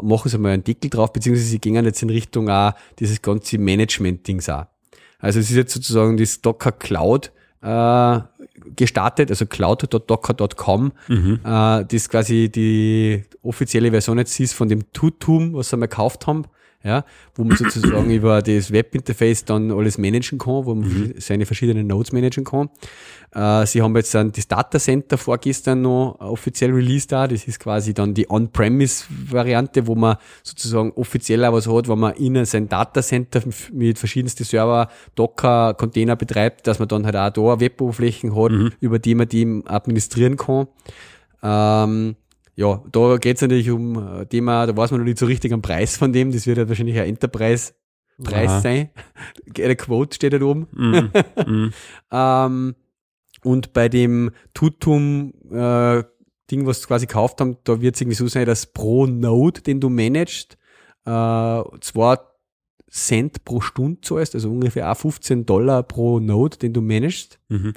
machen sie mal einen Deckel drauf, beziehungsweise sie gehen jetzt in Richtung auch dieses ganze Management-Dings auch. Also es ist jetzt sozusagen das Docker Cloud äh, gestartet, also cloud.docker.com, mhm. äh, das quasi die offizielle Version jetzt ist von dem Tutum, was sie mal gekauft haben, ja, wo man sozusagen über das Webinterface dann alles managen kann, wo man mhm. seine verschiedenen Nodes managen kann. Äh, sie haben jetzt dann das Datacenter vorgestern noch offiziell released da. Das ist quasi dann die On-Premise-Variante, wo man sozusagen offiziell auch was hat, wo man innen sein Datacenter mit verschiedensten Server, Docker, Container betreibt, dass man dann halt auch da Web-Oberflächen hat, mhm. über die man die administrieren kann. Ähm, ja, da geht es natürlich um äh, Thema, da weiß man noch nicht so richtig am Preis von dem. Das wird ja wahrscheinlich ein Enterprise-Preis Aha. sein. Eine Quote steht da oben. Mm, mm. ähm, und bei dem Tutum äh, Ding, was sie quasi gekauft haben, da wird es irgendwie so sein, dass pro Node, den du managst, äh, zwei Cent pro Stunde zahlst, also ungefähr auch 15 Dollar pro Node, den du managst. Mhm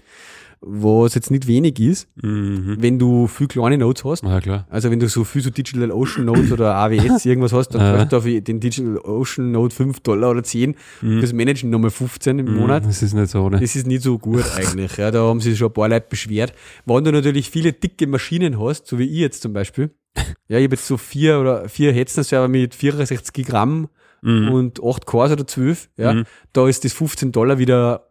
was jetzt nicht wenig ist, mhm. wenn du viel kleine Nodes hast. Ja, klar. Also wenn du so viel so Digital Ocean Nodes oder AWS irgendwas hast, dann ja. du auf den Digital Ocean Node 5 Dollar oder 10, mhm. das Managen nochmal 15 im mhm. Monat. Das ist nicht so, ne? Das ist nicht so gut eigentlich. Ja, da haben sich schon ein paar Leute beschwert. Wenn du natürlich viele dicke Maschinen hast, so wie ich jetzt zum Beispiel, ja, ich habe jetzt so vier oder vier Hetzner-Server mit 64 Gramm mhm. und 8 Cores oder 12, ja, mhm. da ist das 15 Dollar wieder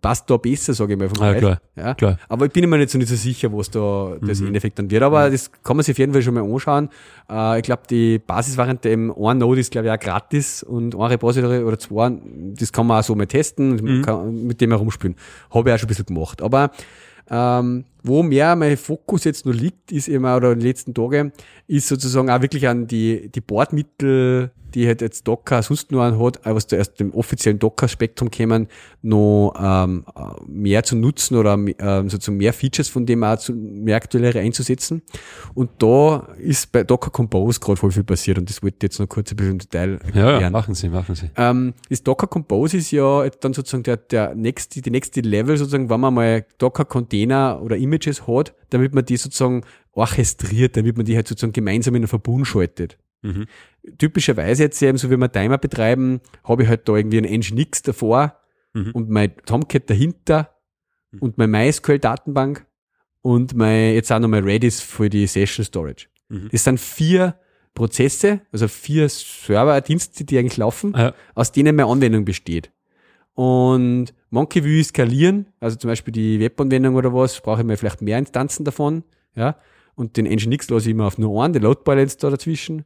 passt da besser, sage ich mal, vom ah, klar, ja? klar. Aber ich bin mir nicht so, nicht so sicher, was da das mhm. Endeffekt dann wird. Aber das kann man sich auf jeden Fall schon mal anschauen. Äh, ich glaube, die Basisvariante im ein Node ist, glaube ich, auch gratis und ein Repository oder zwei, das kann man auch so mal testen, mhm. kann mit dem herumspielen. Habe ich auch schon ein bisschen gemacht. Aber ähm, wo mehr mein Fokus jetzt nur liegt, ist immer, oder in den letzten Tagen, ist sozusagen auch wirklich an die, die Bordmittel, die halt jetzt Docker sonst nur hat, was da erst dem offiziellen Docker-Spektrum kämen, noch ähm, mehr zu nutzen oder ähm, sozusagen mehr Features von dem auch zu, mehr aktuellere einzusetzen. Und da ist bei Docker Compose gerade voll viel passiert und das wollte ich jetzt noch kurz ein bisschen im Detail erklären. Ja, machen Sie, machen Sie. Ähm, das Docker Compose ist ja dann sozusagen der, der nächste, die nächste Level sozusagen, wenn man mal Docker Container oder Images hat, damit man die sozusagen orchestriert, damit man die halt sozusagen gemeinsam in einen Verbund schaltet. Mhm. Typischerweise jetzt eben, so wie wir Timer betreiben, habe ich halt da irgendwie ein Nginx davor mhm. und mein Tomcat dahinter mhm. und meine MySQL-Datenbank und mein, jetzt auch noch mein Redis für die Session Storage. Mhm. Das sind vier Prozesse, also vier Server-Dienste, die eigentlich laufen, ja. aus denen meine Anwendung besteht. Und manche will ich skalieren, also zum Beispiel die Webanwendung oder was, brauche ich mir vielleicht mehr Instanzen davon, ja. Und den Nginx lasse ich immer auf nur einen, den Load Balance da dazwischen.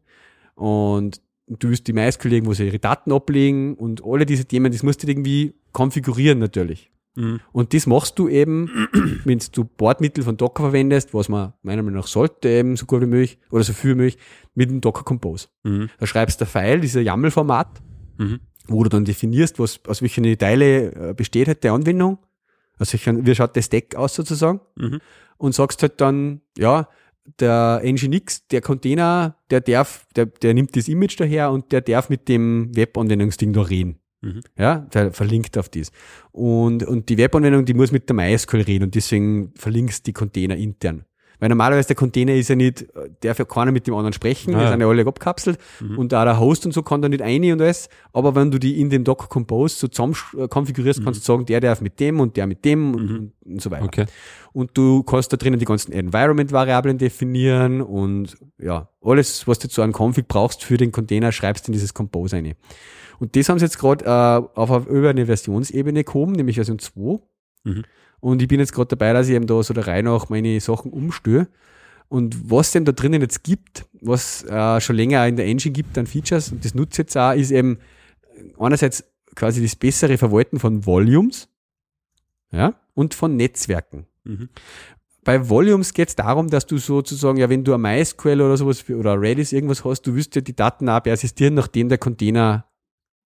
Und du wirst die MySQL irgendwo ihre Daten ablegen und alle diese Themen, das musst du irgendwie konfigurieren natürlich. Mhm. Und das machst du eben, wenn du Bordmittel von Docker verwendest, was man meiner Meinung nach sollte, eben so gut wie möglich oder so viel wie möglich, mit dem Docker Compose. Mhm. Da schreibst du ein File, dieser YAML-Format, mhm. Wo du dann definierst, was, aus welchen Teile äh, besteht halt die Anwendung. Also wie schaut das Stack aus sozusagen? Mhm. Und sagst halt dann, ja, der Nginx, der Container, der darf, der, der nimmt das Image daher und der darf mit dem Webanwendungsding da reden. Mhm. Ja, der verlinkt auf das. Und, und die Webanwendung, die muss mit der MySQL reden und deswegen verlinkst die Container intern. Weil normalerweise der Container ist ja nicht, darf ja keiner mit dem anderen sprechen, ah, die sind ja alle abkapselt mhm. und auch der Host und so kann da nicht rein und alles. Aber wenn du die in dem Docker Compose so zusammen äh, konfigurierst, mhm. kannst du sagen, der darf mit dem und der mit dem mhm. und, und, so weiter. Okay. Und du kannst da drinnen die ganzen Environment-Variablen definieren und ja, alles, was du zu einem Config brauchst für den Container, schreibst in dieses Compose rein. Und das haben sie jetzt gerade äh, auf, über eine Versionsebene gehoben, nämlich Version 2. Mhm. Und ich bin jetzt gerade dabei, dass ich eben da so der Reihe nach meine Sachen umstöre. Und was denn da drinnen jetzt gibt, was äh, schon länger in der Engine gibt an Features, und das nutze ich jetzt auch, ist eben einerseits quasi das bessere Verwalten von Volumes ja, und von Netzwerken. Mhm. Bei Volumes geht es darum, dass du sozusagen, ja, wenn du ein MySQL oder sowas oder Redis irgendwas hast, du wirst ja die Daten auch persistieren, nachdem der Container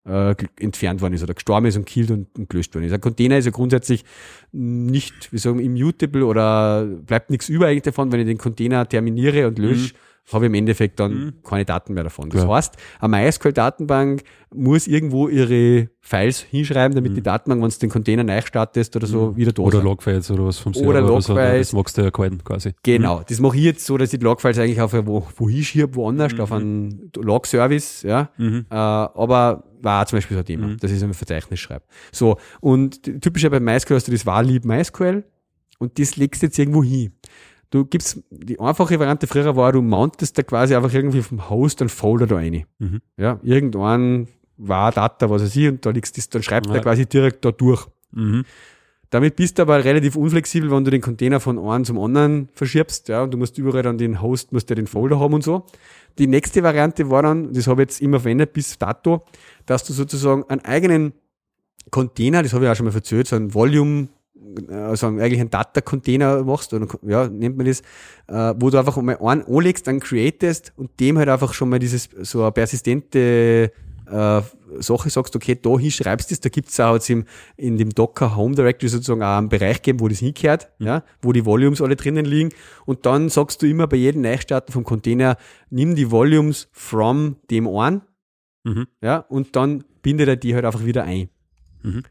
äh, entfernt worden ist oder gestorben ist und killed und, und gelöscht worden ist. Ein Container ist ja grundsätzlich nicht, wie sagen, immutable oder bleibt nichts eigentlich davon, wenn ich den Container terminiere und lösche. Mhm habe ich im Endeffekt dann mhm. keine Daten mehr davon. Das ja. heißt, eine MySQL-Datenbank muss irgendwo ihre Files hinschreiben, damit mhm. die Datenbank, wenn du den Container neu startest oder so, mhm. wieder da Oder Logfiles oder was vom Server. Oder Logfiles. So, das magst du ja kalten quasi. Genau. Mhm. Das mache ich jetzt so, dass ich die Logfiles eigentlich auf wo, wo hinschiebe, woanders, mhm. auf einen Log-Service, ja. Mhm. Äh, aber war zum Beispiel so ein Thema, mhm. dass ich so ein Verzeichnis schreibe. So. Und typischer bei MySQL hast du das war lieb MySQL und das legst du jetzt irgendwo hin. Du gibst, die einfache Variante früher war, du mountest da quasi einfach irgendwie vom Host einen Folder da rein. Mhm. Ja, irgendwann war Data, was weiß ich, und da liegst das, dann schreibt ja. er quasi direkt da durch. Mhm. Damit bist du aber relativ unflexibel, wenn du den Container von einem zum anderen verschiebst, ja, und du musst überall dann den Host, musst ja den Folder haben und so. Die nächste Variante war dann, das habe ich jetzt immer verwendet bis dato, dass du sozusagen einen eigenen Container, das habe ich auch schon mal erzählt, so ein Volume also eigentlich einen Data-Container machst, oder ja, nennt man das, äh, wo du einfach mal einen anlegst, dann createst und dem halt einfach schon mal dieses so eine persistente äh, Sache sagst, okay, da hinschreibst du es, da gibt's auch jetzt im, in dem Docker Home Directory sozusagen auch einen Bereich geben, wo das hingehört, mhm. ja, wo die Volumes alle drinnen liegen und dann sagst du immer bei jedem Neustarten vom Container, nimm die Volumes from dem an, mhm. ja, und dann bindet er die halt einfach wieder ein. Mhm.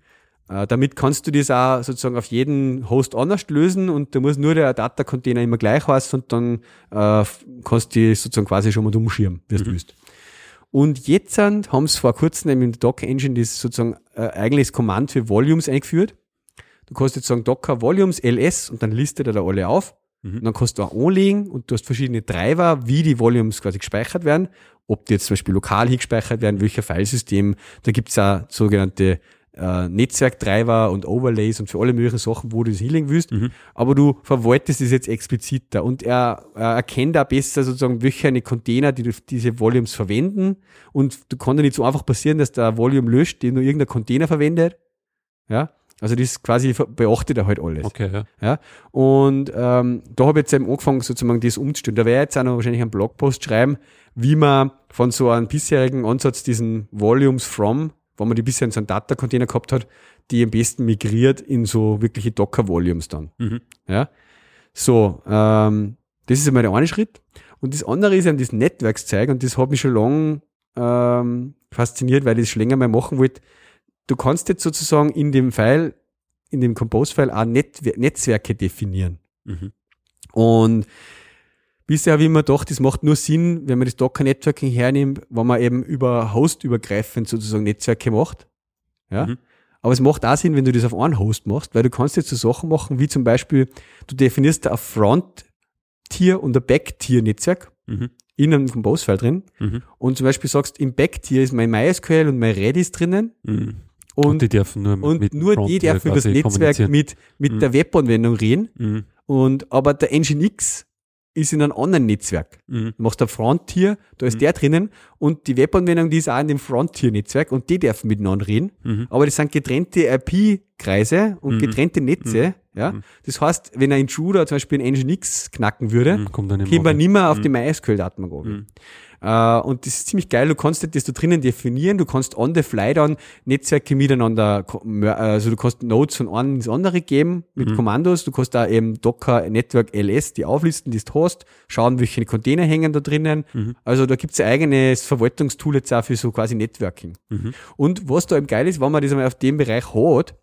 Äh, damit kannst du das auch sozusagen auf jeden Host anders lösen und da muss nur der Data-Container immer gleich heißen und dann äh, kannst du die sozusagen quasi schon mal umschirmen, wie du mhm. willst. Und jetzt haben sie vor kurzem in der Docker Engine das sozusagen äh, eigentlich das Command für Volumes eingeführt. Du kannst jetzt sagen Docker Volumes ls und dann listet er da alle auf. Mhm. Und dann kannst du auch anlegen und du hast verschiedene Treiber, wie die Volumes quasi gespeichert werden. Ob die jetzt zum Beispiel lokal hier gespeichert werden, welcher Filesystem. Da gibt's auch sogenannte äh, Netzwerktreiber und Overlays und für alle möglichen Sachen, wo du das Healing willst. Mhm. Aber du verwaltest es jetzt expliziter und er, er erkennt auch besser sozusagen, welche eine Container, die diese Volumes verwenden. Und du kann ja nicht so einfach passieren, dass der Volume löscht, den nur irgendein Container verwendet. Ja. Also das quasi beachtet er halt alles. Okay, ja. ja? Und ähm, da habe ich jetzt eben angefangen, sozusagen das umzustellen. Da werde ich jetzt auch noch wahrscheinlich einen Blogpost schreiben, wie man von so einem bisherigen Ansatz diesen Volumes from wenn man die bisher in so einem Data-Container gehabt hat, die am besten migriert in so wirkliche Docker-Volumes dann. Mhm. Ja. So, ähm, das ist einmal der eine Schritt. Und das andere ist eben das Netzwerkszeug und das hat mich schon lange ähm, fasziniert, weil ich das schon länger mal machen wollte. Du kannst jetzt sozusagen in dem File, in dem Compose-File auch Net Netzwerke definieren. Mhm. Und Bisher habe ich immer gedacht, das macht nur Sinn, wenn man das Docker Networking hernimmt, wenn man eben über Host übergreifend sozusagen Netzwerke macht. Ja. Mhm. Aber es macht auch Sinn, wenn du das auf einen Host machst, weil du kannst jetzt so Sachen machen, wie zum Beispiel, du definierst ein Front-Tier und ein Back-Tier-Netzwerk mhm. in einem Compose-File drin mhm. und zum Beispiel sagst, im Back-Tier ist mein MySQL und mein Redis drinnen mhm. und, und, die dürfen nur, und mit nur die dürfen über das Netzwerk mit, mit mhm. der Webanwendung reden mhm. und aber der Nginx ist in einem anderen Netzwerk. Mhm. Du machst ein Frontier, da ist mhm. der drinnen und die Webanwendung, die ist auch in dem Frontier-Netzwerk und die dürfen miteinander reden. Mhm. Aber das sind getrennte IP-Kreise und mhm. getrennte Netze. Mhm. Ja, mhm. das heißt, wenn ein Intruder zum Beispiel ein Nginx knacken würde, kommt er nicht mehr auf die MySQL-Datenbank Uh, und das ist ziemlich geil. Du kannst das da drinnen definieren. Du kannst on the fly dann Netzwerke miteinander, also du kannst Nodes von einem ins andere geben mit mhm. Kommandos. Du kannst da eben Docker Network LS, die auflisten, die du hast, schauen, welche Container hängen da drinnen. Mhm. Also da gibt's ein eigenes Verwaltungstool jetzt auch für so quasi Networking. Mhm. Und was da eben geil ist, wenn man das einmal auf dem Bereich hat,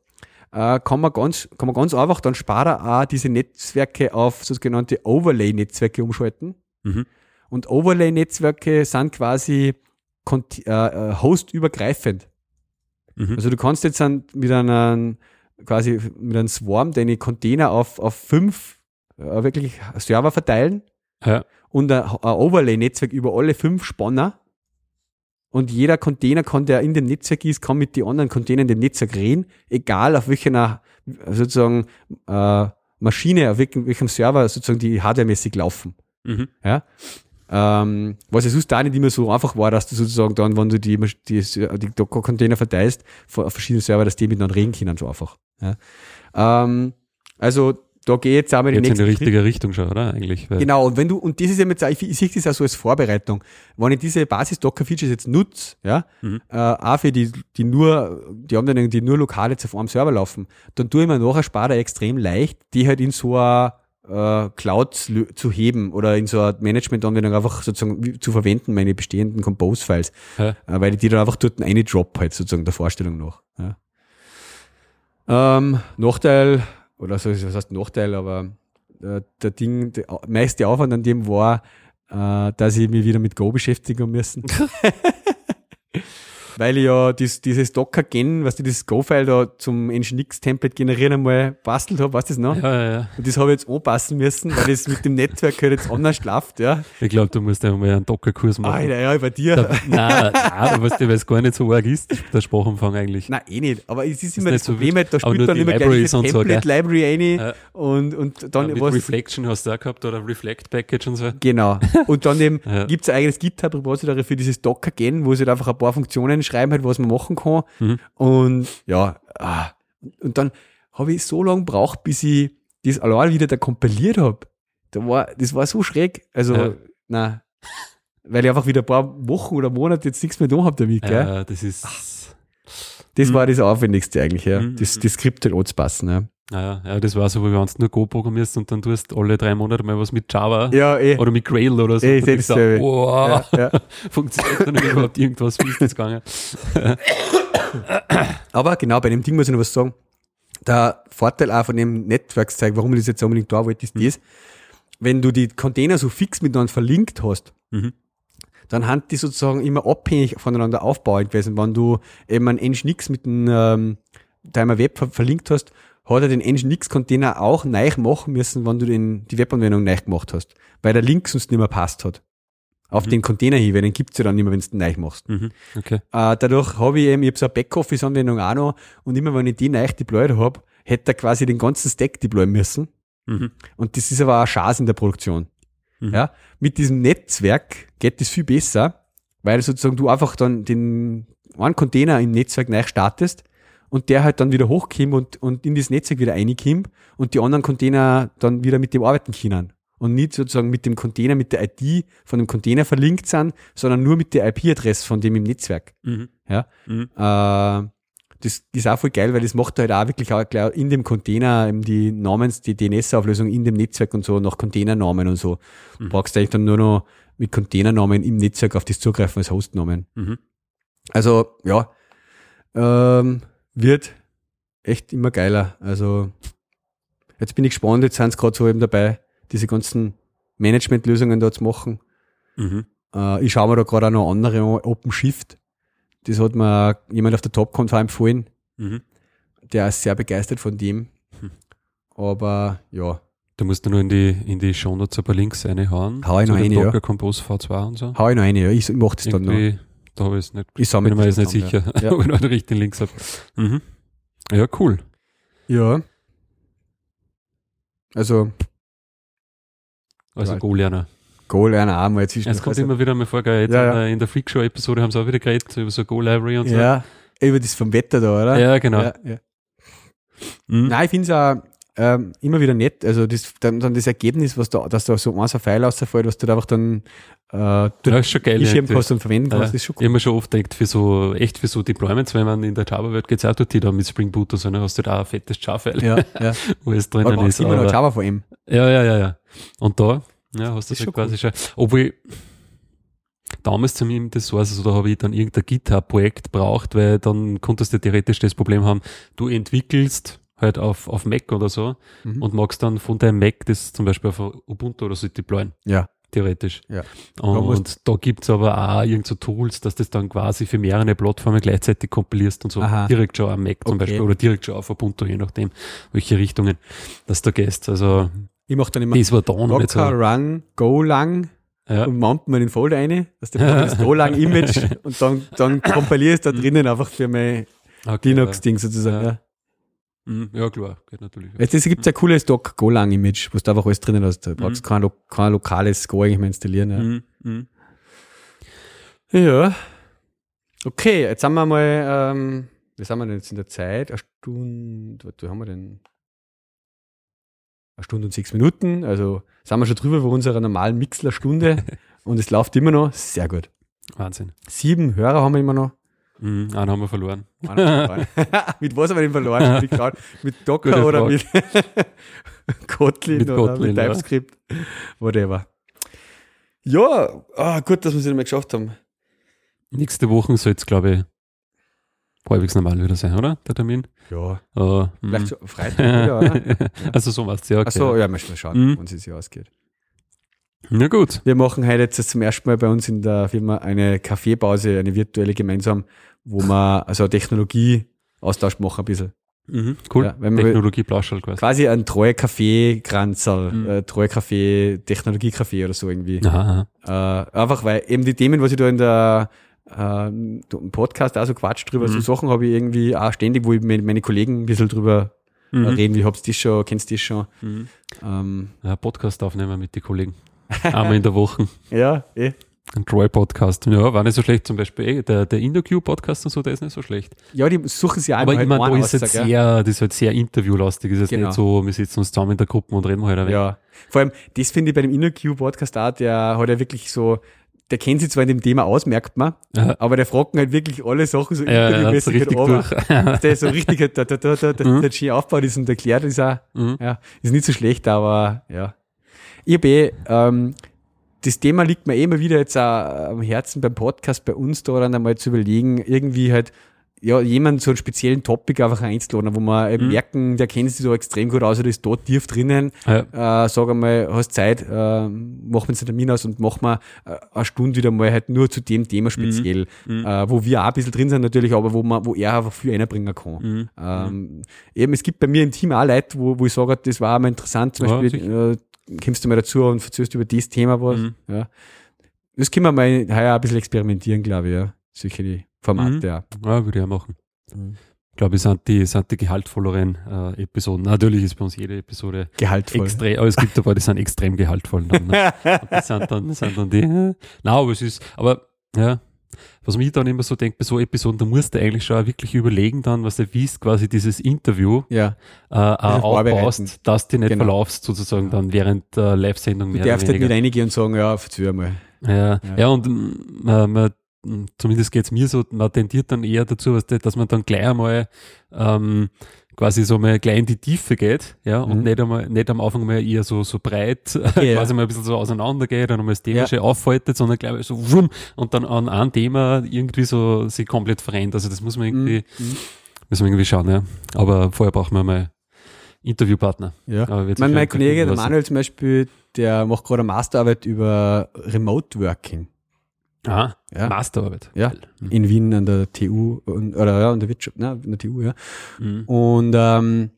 äh, kann, man ganz, kann man ganz einfach dann sparen auch diese Netzwerke auf sogenannte Overlay-Netzwerke umschalten. Mhm. Und Overlay-Netzwerke sind quasi äh, äh, hostübergreifend. Mhm. Also du kannst jetzt an, mit einem quasi mit einem Swarm deine Container auf, auf fünf äh, wirklich Server verteilen ja. und ein, ein Overlay-Netzwerk über alle fünf Spanner. Und jeder Container kann, der in dem Netzwerk ist, kann mit den anderen Containern in dem Netzwerk reden, egal auf welcher sozusagen äh, Maschine, auf welchem, welchem Server sozusagen die hardwaremäßig laufen. Mhm. Ja. Ähm, was ja sonst da nicht immer so einfach war, dass du sozusagen dann, wenn du die, die, die Docker-Container verteilst, auf verschiedene Server, dass die miteinander reden können, so einfach. Ja. Ähm, also da gehe jetzt auch mal die Jetzt in die richtige Richtung schon, oder? Eigentlich. Genau, und wenn du, und das ist ja jetzt, auch- ich, ich sehe das auch so als Vorbereitung. Wenn ich diese Basis-Docker-Features jetzt nutze, ja, Mhm. äh, auch für die, die nur, die Anwendungen, die nur lokal jetzt auf einem Server laufen, dann tue ich mir nachher Sparer extrem leicht, die halt in so eine äh, Cloud zu heben oder in so eine Management-Anwendung einfach sozusagen zu verwenden, meine bestehenden Compose-Files, Ja. äh, weil ich die dann einfach dort eine drop halt sozusagen der Vorstellung nach. Ja. Ähm, Nachteil, oder so, was heißt Nachteil, aber äh, der Ding, der meiste Aufwand an dem war, äh, dass ich mich wieder mit Go beschäftigen müssen. Weil ich ja dies, dieses Docker-Gen, was du dieses Go-File da zum Nginx-Template generieren einmal bastelt habe, weißt du das noch? Ja, ja, ja. Und das habe ich jetzt anpassen müssen, weil das mit dem Netzwerk halt jetzt anders läuft, ja. Ich glaube, du musst einmal einen Docker-Kurs machen. Alter, ja, bei dir. Da, nein, nein, weißt du, weil es gar nicht so arg ist, der Sprachumfang eigentlich. Nein, eh nicht. Aber es ist immer das so Problem, wichtig. halt, da spielt dann die immer gleich diese und so, Template-Library rein Ja. und, und Ja, dann mit was. Reflection hast du auch gehabt oder Reflect-Package und so. Genau. Und dann eben Ja. gibt's ein eigenes GitHub-Repository für dieses Docker-Gen, wo sie halt einfach ein paar Funktionen schreiben, halt, was man machen kann. Mhm. Und ja, ah. und dann habe ich so lange gebraucht, bis ich das allein wieder da kompiliert habe. Da war, das war so schräg. Also, Ja. na, weil ich einfach wieder ein paar Wochen oder Monate jetzt nichts mehr da habe damit, gell? Ja, das ist. Das Mhm. war das Aufwendigste eigentlich, ja. Mhm. Das, das Skript halt anzupassen, ja. Ja, ja, das war so, wie wenn du nur Go programmierst und dann tust alle drei Monate mal was mit Java Ja, eh. oder mit Grail oder so. Eh, Und dasselbe. wow, Ja, ja. funktioniert da nicht überhaupt irgendwas, wie ist das gegangen? Aber genau, bei dem Ding muss ich noch was sagen. Der Vorteil auch von dem Netzwerkszeug, warum ich das jetzt unbedingt da wollte, ist Mhm. das, wenn du die Container so fix miteinander verlinkt hast, Mhm. dann haben die sozusagen immer abhängig voneinander aufbauend gewesen. Wenn du eben einen Nginx mit einem ähm, Timer Web ver verlinkt hast, hat er den Nginx-Container auch neu machen müssen, wenn du den, die Webanwendung neu gemacht hast, weil der Link sonst nicht mehr passt hat. Auf Mhm. den Container hin, weil den gibt's ja dann nicht mehr, wenn du den neu machst. Mhm. Okay. Äh, dadurch habe ich eben, ich habe so eine Backoffice-Anwendung auch noch und immer wenn ich die neu deployed habe, hätte er quasi den ganzen Stack deployen müssen. Mhm. Und das ist aber auch eine Chance in der Produktion. Mhm. Ja, mit diesem Netzwerk geht das viel besser, weil sozusagen du einfach dann den einen Container im Netzwerk neu startest und der halt dann wieder hochkommt und, und in das Netzwerk wieder reinkommt und die anderen Container dann wieder mit dem arbeiten können. Und nicht sozusagen mit dem Container, mit der ID von dem Container verlinkt sind, sondern nur mit der IP-Adresse von dem im Netzwerk. Mhm. Ja. Mhm. Äh, das ist auch voll geil, weil das macht halt auch wirklich auch gleich in dem Container eben die Namens, die DNS-Auflösung in dem Netzwerk und so nach Containernamen und so. Du brauchst eigentlich dann nur noch mit Containernamen im Netzwerk auf das zugreifen als Hostnamen. Mhm. Also, ja, ähm, wird echt immer geiler. Also, jetzt bin ich gespannt, jetzt sind sie gerade so eben dabei, diese ganzen Management-Lösungen da zu machen. Mhm. Äh, ich schaue mir da gerade auch noch andere an, OpenShift. Das hat mir jemand auf der TopConf empfohlen. Mhm. Der ist sehr begeistert von dem. Hm. Aber ja, Da musst du nur in die, in die Shownotes ein paar Links reinhauen. Hau ich noch eine, ja. Compose V2 und so. hau ich noch eine. Ja. Ich, mach das dann noch. Da habe ich es nicht. Ich Bin mir jetzt nicht sicher, Ja. ob ich noch die richtigen Links habe. Mhm. Ja, cool. Ja. Also, Also. Go-Lerner. Goal einer auch mal zwischen. Es kommt also, immer wieder mal vor, gell, jetzt Ja, in ja. der- in der Freakshow-Episode haben sie auch wieder geredet über so Go-Library und so. ja, über das vom Wetter da, oder? Ja, genau. Ja. Mhm. Nein, ich finde es auch ähm, immer wieder nett. Also das, dann, dann das Ergebnis, was da, dass da so ein Pfeil rausfällt, was du da einfach dann äh, Ja, ist schon geil. kannst und verwenden kannst, Ja, ist schon ich habe mir schon oft gedacht, für so, echt für so Deployments, wenn man in der Java-Welt geht, auch dort da mit Spring Boot und so, dann hast du da ein fettes Java-File, Ja, ja. wo es Aber drinnen man ist. immer noch aber- Java vor ihm. Ja, ja, ja, ja. Und da, ja, hast du das schon quasi schon. Obwohl, damals zu mir das war, also da habe ich dann irgendein GitHub-Projekt braucht, weil dann konntest du theoretisch das Problem haben, du entwickelst halt auf, auf Mac oder so Mhm. und magst dann von deinem Mac das zum Beispiel auf Ubuntu oder so deployen, Ja. theoretisch. Ja. Und, musst- da gibt's aber auch irgend so Tools, dass das dann quasi für mehrere Plattformen gleichzeitig kompilierst und so Aha. direkt schon am Mac zum Okay. Beispiel oder direkt schon auf Ubuntu, je nachdem, welche Richtungen das da gehst. Also Ich mache dann immer das war da noch nicht so. Docker Run Go lang Ja. und mount mir den Folder rein, dass der das Go lang Image und dann, dann kompiliere ich es da drinnen einfach für mein Okay, Linux-Ding sozusagen. Ja. Ja. Mhm, ja, klar, geht natürlich. Jetzt es gibt ein cooles Docker Go lang Image, wo du einfach alles drinnen hast. Da brauchst Mhm. du kein, lo kein lokales Go eigentlich mehr installieren. Ja. Mhm, mhm. Ja. Okay, jetzt haben wir mal, ähm, wie sind wir denn jetzt in der Zeit? Eine Stunde, was haben wir denn? Eine Stunde und sechs Minuten, also sind wir schon drüber über unserer normalen Mixler-Stunde und es läuft immer noch sehr gut. Wahnsinn. Sieben Hörer haben wir immer noch. Mhm, einen haben wir verloren. Mit was haben wir den verloren? Mit Docker Gute oder mit Kotlin Mit oder Kotlin, mit ja. TypeScript? Whatever. Ja, ah, gut, dass wir es nicht mehr geschafft haben. Nächste Woche soll es, glaube ich, halbwegs normal wieder sein, oder? Der Termin? Ja, Äh, vielleicht mhm. so Freitag wieder, oder? Also so was ja. Okay. Achso, ja, müssen wir schauen, Mhm. wann es sich ausgeht. Na gut. Wir machen heute jetzt zum ersten Mal bei uns in der Firma eine Kaffeepause, eine virtuelle gemeinsam, wo wir also Technologie-Austausch machen ein bisschen. Mhm, cool. Ja, wenn wir- Technologie quasi. Quasi ein treue Kaffee-Kranzerl, Mhm. äh, treue Kaffee, Technologie-Kaffee oder so irgendwie. Aha, aha. Äh, einfach weil eben die Themen, was ich da in der äh, im Podcast auch so quatscht drüber, Mhm. so Sachen habe ich irgendwie auch ständig, wo ich mit meine Kollegen ein bisschen drüber äh, Mhm. reden, wie hab's das schon, kennst du das schon? Mhm. Ähm, Ja, Podcast aufnehmen mit den Kollegen. Einmal in der Woche. ja, eh. Ein Troy-Podcast. Ja, war nicht so schlecht. Zum Beispiel eh, der, der IndoQ-Podcast und so, der ist nicht so schlecht. Ja, die suchen sich auch Aber immer meine, einen da ist jetzt ja. sehr, das ist halt sehr interviewlastig. ist jetzt Genau. nicht so, wir sitzen uns zusammen in der Gruppe und reden halt ein wenig. Ja, vor allem, das finde ich bei dem InnoQ-Podcast auch, der hat ja wirklich so, der kennt sich zwar in dem Thema aus, merkt man, Ja. aber der fragt halt wirklich alle Sachen so Ja, ja, so interviewmäßig richtig halt der so richtig, halt da, da, da, da, da, Mhm. der schön aufgebaut ist und erklärt ist auch, Mhm. ja, ist nicht so schlecht, aber ja. Ich hab eh, ähm, das Thema liegt mir eh immer wieder jetzt auch am Herzen beim Podcast bei uns da dann einmal zu überlegen, irgendwie halt, ja, jemanden so einen speziellen Topic einfach einzuladen, wo wir eben Mhm. merken, der kennt sich so extrem gut aus oder ist dort tief drinnen. Ja. Äh, sag einmal, hast Zeit, äh, machen wir uns einen Termin aus und machen wir äh, eine Stunde wieder mal halt nur zu dem Thema speziell, Mhm. Äh, wo wir auch ein bisschen drin sind natürlich, aber wo man, wo er einfach viel einbringen kann. Mhm. Ähm, eben, es gibt bei mir im Team auch Leute, wo, wo ich sage, das war auch mal interessant, zum Beispiel, äh, kommst du mal dazu und erzählst über das Thema was. Mhm. Ja. Das können wir mal heuer ein bisschen experimentieren, glaube ich, ja. Solche Formate, Mhm. ja. Ja, würde ich auch machen. Mhm. Ich glaube, es sind die, sind die gehaltvolleren äh, Episoden. Natürlich ist bei uns jede Episode Gehaltvoll. extrem, aber es gibt ein paar, die sind extrem gehaltvoll. Dann, ne? Und das sind dann, das sind dann die, äh, na, aber es ist, aber, ja, was mich dann immer so denkt, bei so Episoden, da musst du eigentlich schon wirklich überlegen dann, was du wisst, quasi dieses Interview ja. äh, aufbaust, dass du nicht Genau. verlaufst, sozusagen dann während der Live-Sendung Du darfst halt nicht reingehen und sagen, ja, verzeih mal. Ja, ja. Ja. und mm, man, man, zumindest geht's mir so, man tendiert dann eher dazu, dass man dann gleich einmal ähm, quasi so mal gleich in die Tiefe geht, ja, und Mhm. nicht einmal, nicht am Anfang mal eher so, so breit, Ja. quasi mal ein bisschen so auseinander geht und einmal das Thema Ja. schon auffaltet, sondern gleich mal so wumm, und dann an einem Thema irgendwie so sich komplett verändert. Also das muss man irgendwie, Mhm. müssen wir irgendwie schauen, ja. Aber vorher brauchen wir mal Interviewpartner. Ja. Mein, mein Kollege, der Manuel zum Beispiel, der macht gerade eine Masterarbeit über Remote Working Aha, Ja. Masterarbeit. Ja. Mhm. in Wien an der TU oder ja, an der Wirtschaft, ne, an der TU, ja. Mhm. Und ähm,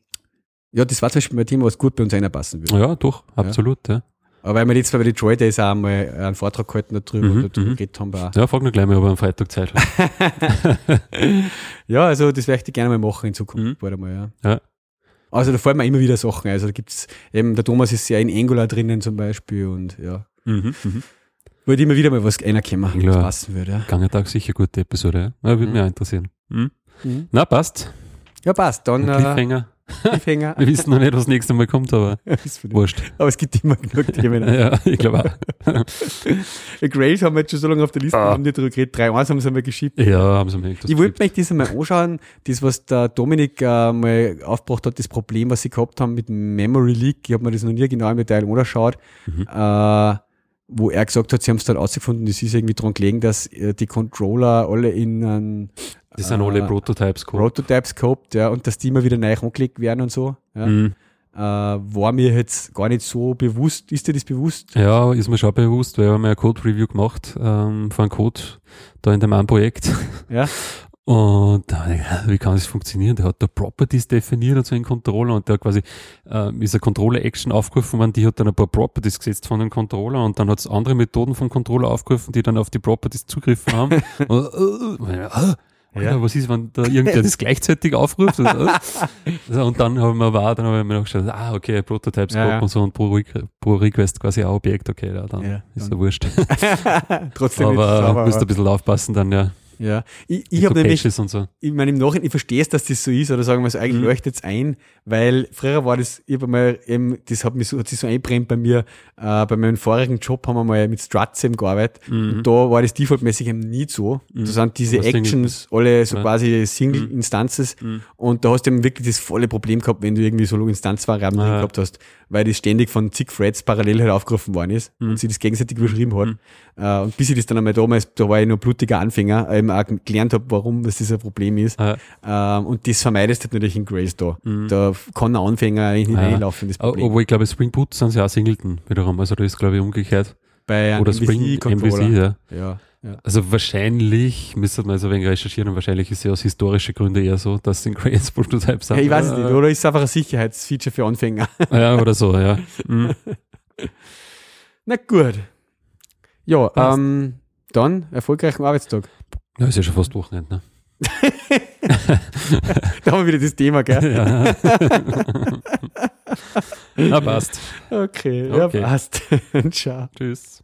ja, das war zum Beispiel mein Thema, was gut bei uns reinpassen würde. Ja, doch, absolut, ja. Aber weil wir jetzt bei Detroit Days auch mal einen Vortrag gehalten darüber Mhm, und darüber mhm. geredet haben. Ja, frag noch gleich mal, ob er am Freitag Zeit hat. Ja, also das werde ich gerne mal machen in Zukunft. Mhm. bald einmal, ja. Ja. Also da fallen mir immer wieder Sachen. ein. Also da gibt's eben, der Thomas ist sehr in Angular drinnen zum Beispiel und ja. Mhm. Mhm. Würde immer wieder mal was reinkommen, was Klar. passen würde. Ja, Gangetag sicher gute Episode, ja. ja würde Mhm. mich auch interessieren. Mhm. Mhm. Na, passt. ja passt. Dann äh, Cliffhanger. Cliffhanger. Wir wissen noch nicht, was das nächste Mal kommt, aber wurscht. Aber es gibt immer genug Themen. Ja, ich glaube auch. Grails haben wir jetzt schon so lange auf der Liste, Ah. wir haben nicht drüber geredet. 3-1 haben sie mal geschickt. Ja, haben sie mir echt Ich wollte mir das einmal anschauen, das, was der Dominik äh, mal aufgebracht hat, das Problem, was sie gehabt haben mit Memory Leak. Ich habe mir das noch nie genau im Detail angeschaut. Mhm. Äh, wo er gesagt hat, sie haben es dann rausgefunden, das ist irgendwie daran gelegen, dass äh, die Controller alle in einen Das sind alle Prototypes gehabt. Prototypes gehabt, ja, und dass die immer wieder neu angelegt werden und so. Ja. Mhm. Äh, war mir jetzt gar nicht so bewusst. Ist dir das bewusst? Ja, ist mir schon bewusst, weil wir haben ja ein Code-Review gemacht ähm, von einem Code da in dem einen Projekt. Ja. Und wie kann das funktionieren? Der hat da Properties definiert, also einen Controller und der hat quasi äh, ist eine Controller-Action aufgerufen worden, die hat dann ein paar Properties gesetzt von dem Controller und dann hat es andere Methoden vom Controller aufgerufen, die dann auf die Properties zugriffen haben. und, äh, äh, ja. was ist, wenn da irgendwer das gleichzeitig aufruft? und, äh? und dann haben wir war, dann haben wir noch geschaut, ah, okay, Prototypes ja, ja. und so und pro, pro Request quasi ein Objekt, okay, ja, dann ja, ist ja wurscht. Trotzdem aber müsst ein bisschen aufpassen dann, ja. Ja, ich, ich habe nämlich, so. ich meine im Nachhinein, ich verstehe es, dass das so ist, oder sagen wir es, eigentlich mhm. leuchtet es ein, weil früher war das, ich habe mal eben, das hat mich so, hat sich so einbrennt bei mir, äh, bei meinem vorigen Job haben wir mal mit Struts eben gearbeitet, mhm. und da war das defaultmäßig eben nie so. Mhm. Da sind diese Was Actions alle so ja. quasi Single mhm. Instances, mhm. und da hast du eben wirklich das volle Problem gehabt, wenn du irgendwie so Instanzvariablen ah, gehabt hast, weil das ständig von zig Threads parallel halt aufgerufen worden ist mhm. und sie das gegenseitig überschrieben hat. Uh, und bis ich das dann einmal damals, da war ich noch blutiger Anfänger, eben auch gelernt habe, warum das ein Problem ist. Ja. Uh, und das vermeidest du natürlich in Grace da. Mhm. Da kann ein Anfänger eigentlich nicht ja. reinlaufen, das Problem. Obwohl ich glaube, Spring Boot sind sie auch Singleton wiederum. Also da ist glaube ich umgekehrt. Bei Oder Spring MVC, ja. ja. Ja. Also wahrscheinlich, müsste man so ein wenig recherchieren, und wahrscheinlich ist es ja aus historischen Gründen eher so, dass in Grace Prototypes sind. Ja, ich weiß es nicht, oder ist es einfach ein Sicherheitsfeature für Anfänger? Ja, oder so, ja. Mhm. Na gut. Ja, ähm, dann erfolgreichen Arbeitstag. Ja, ist ja schon fast Wochenende, ne? da haben wir wieder das Thema, gell? Ja. Na, passt. Okay, okay. ja, passt. Ciao. Tschüss.